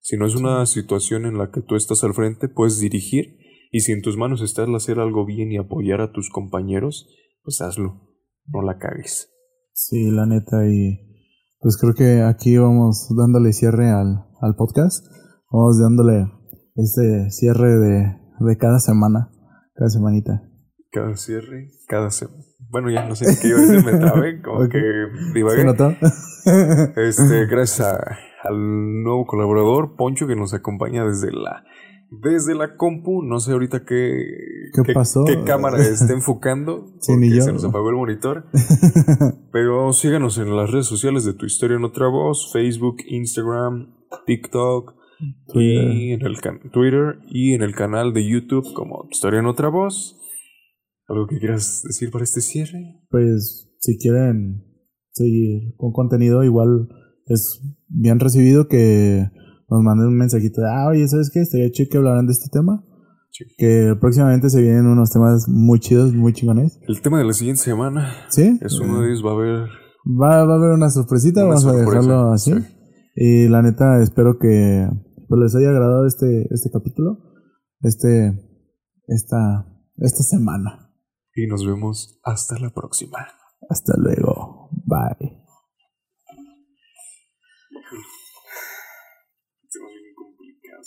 Si no es una situación en la que tú estás al frente, puedes dirigir y si en tus manos está el hacer algo bien y apoyar a tus compañeros, pues hazlo, no la cagues. Sí, la neta, y pues creo que aquí vamos dándole cierre al, al podcast, vamos dándole este cierre de, de cada semana, cada semanita. Cada cierre, cada semana. Bueno, ya no sé qué iba a decir, me trabé, como que divagué. ¿Se notó? Este, gracias al nuevo colaborador, Poncho, que nos acompaña desde la desde la compu. No sé ahorita qué, ¿Qué, pasó? qué cámara está enfocando. Sí, ni porque yo. se nos apagó el monitor. Pero síganos en las redes sociales de Tu Historia en Otra Voz, Facebook, Instagram, TikTok Twitter. y en el Twitter y en el canal de YouTube como Tu Historia en Otra Voz. ¿Algo que quieras decir para este cierre? Pues si quieren seguir con contenido, igual es bien recibido que nos manden un mensajito de, ah, oye, ¿sabes qué? Estaría chido que hablaran de este tema. Sí. Que próximamente se vienen unos temas muy chidos, muy chingones. El tema de la siguiente semana ¿Sí? es uno de ellos. Va a haber Va, va a haber una sorpresita, Una vamos a dejarlo así. sí. Y la neta, espero que pues, les haya agradado este, este capítulo, este, esta, esta semana. y nos vemos hasta la próxima. Hasta luego. Bye. Temas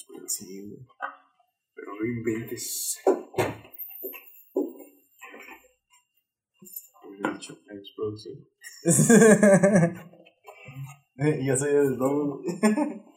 bien sí, Pero no inventes. Dicho, "Thanks, producción". Yo soy el doble.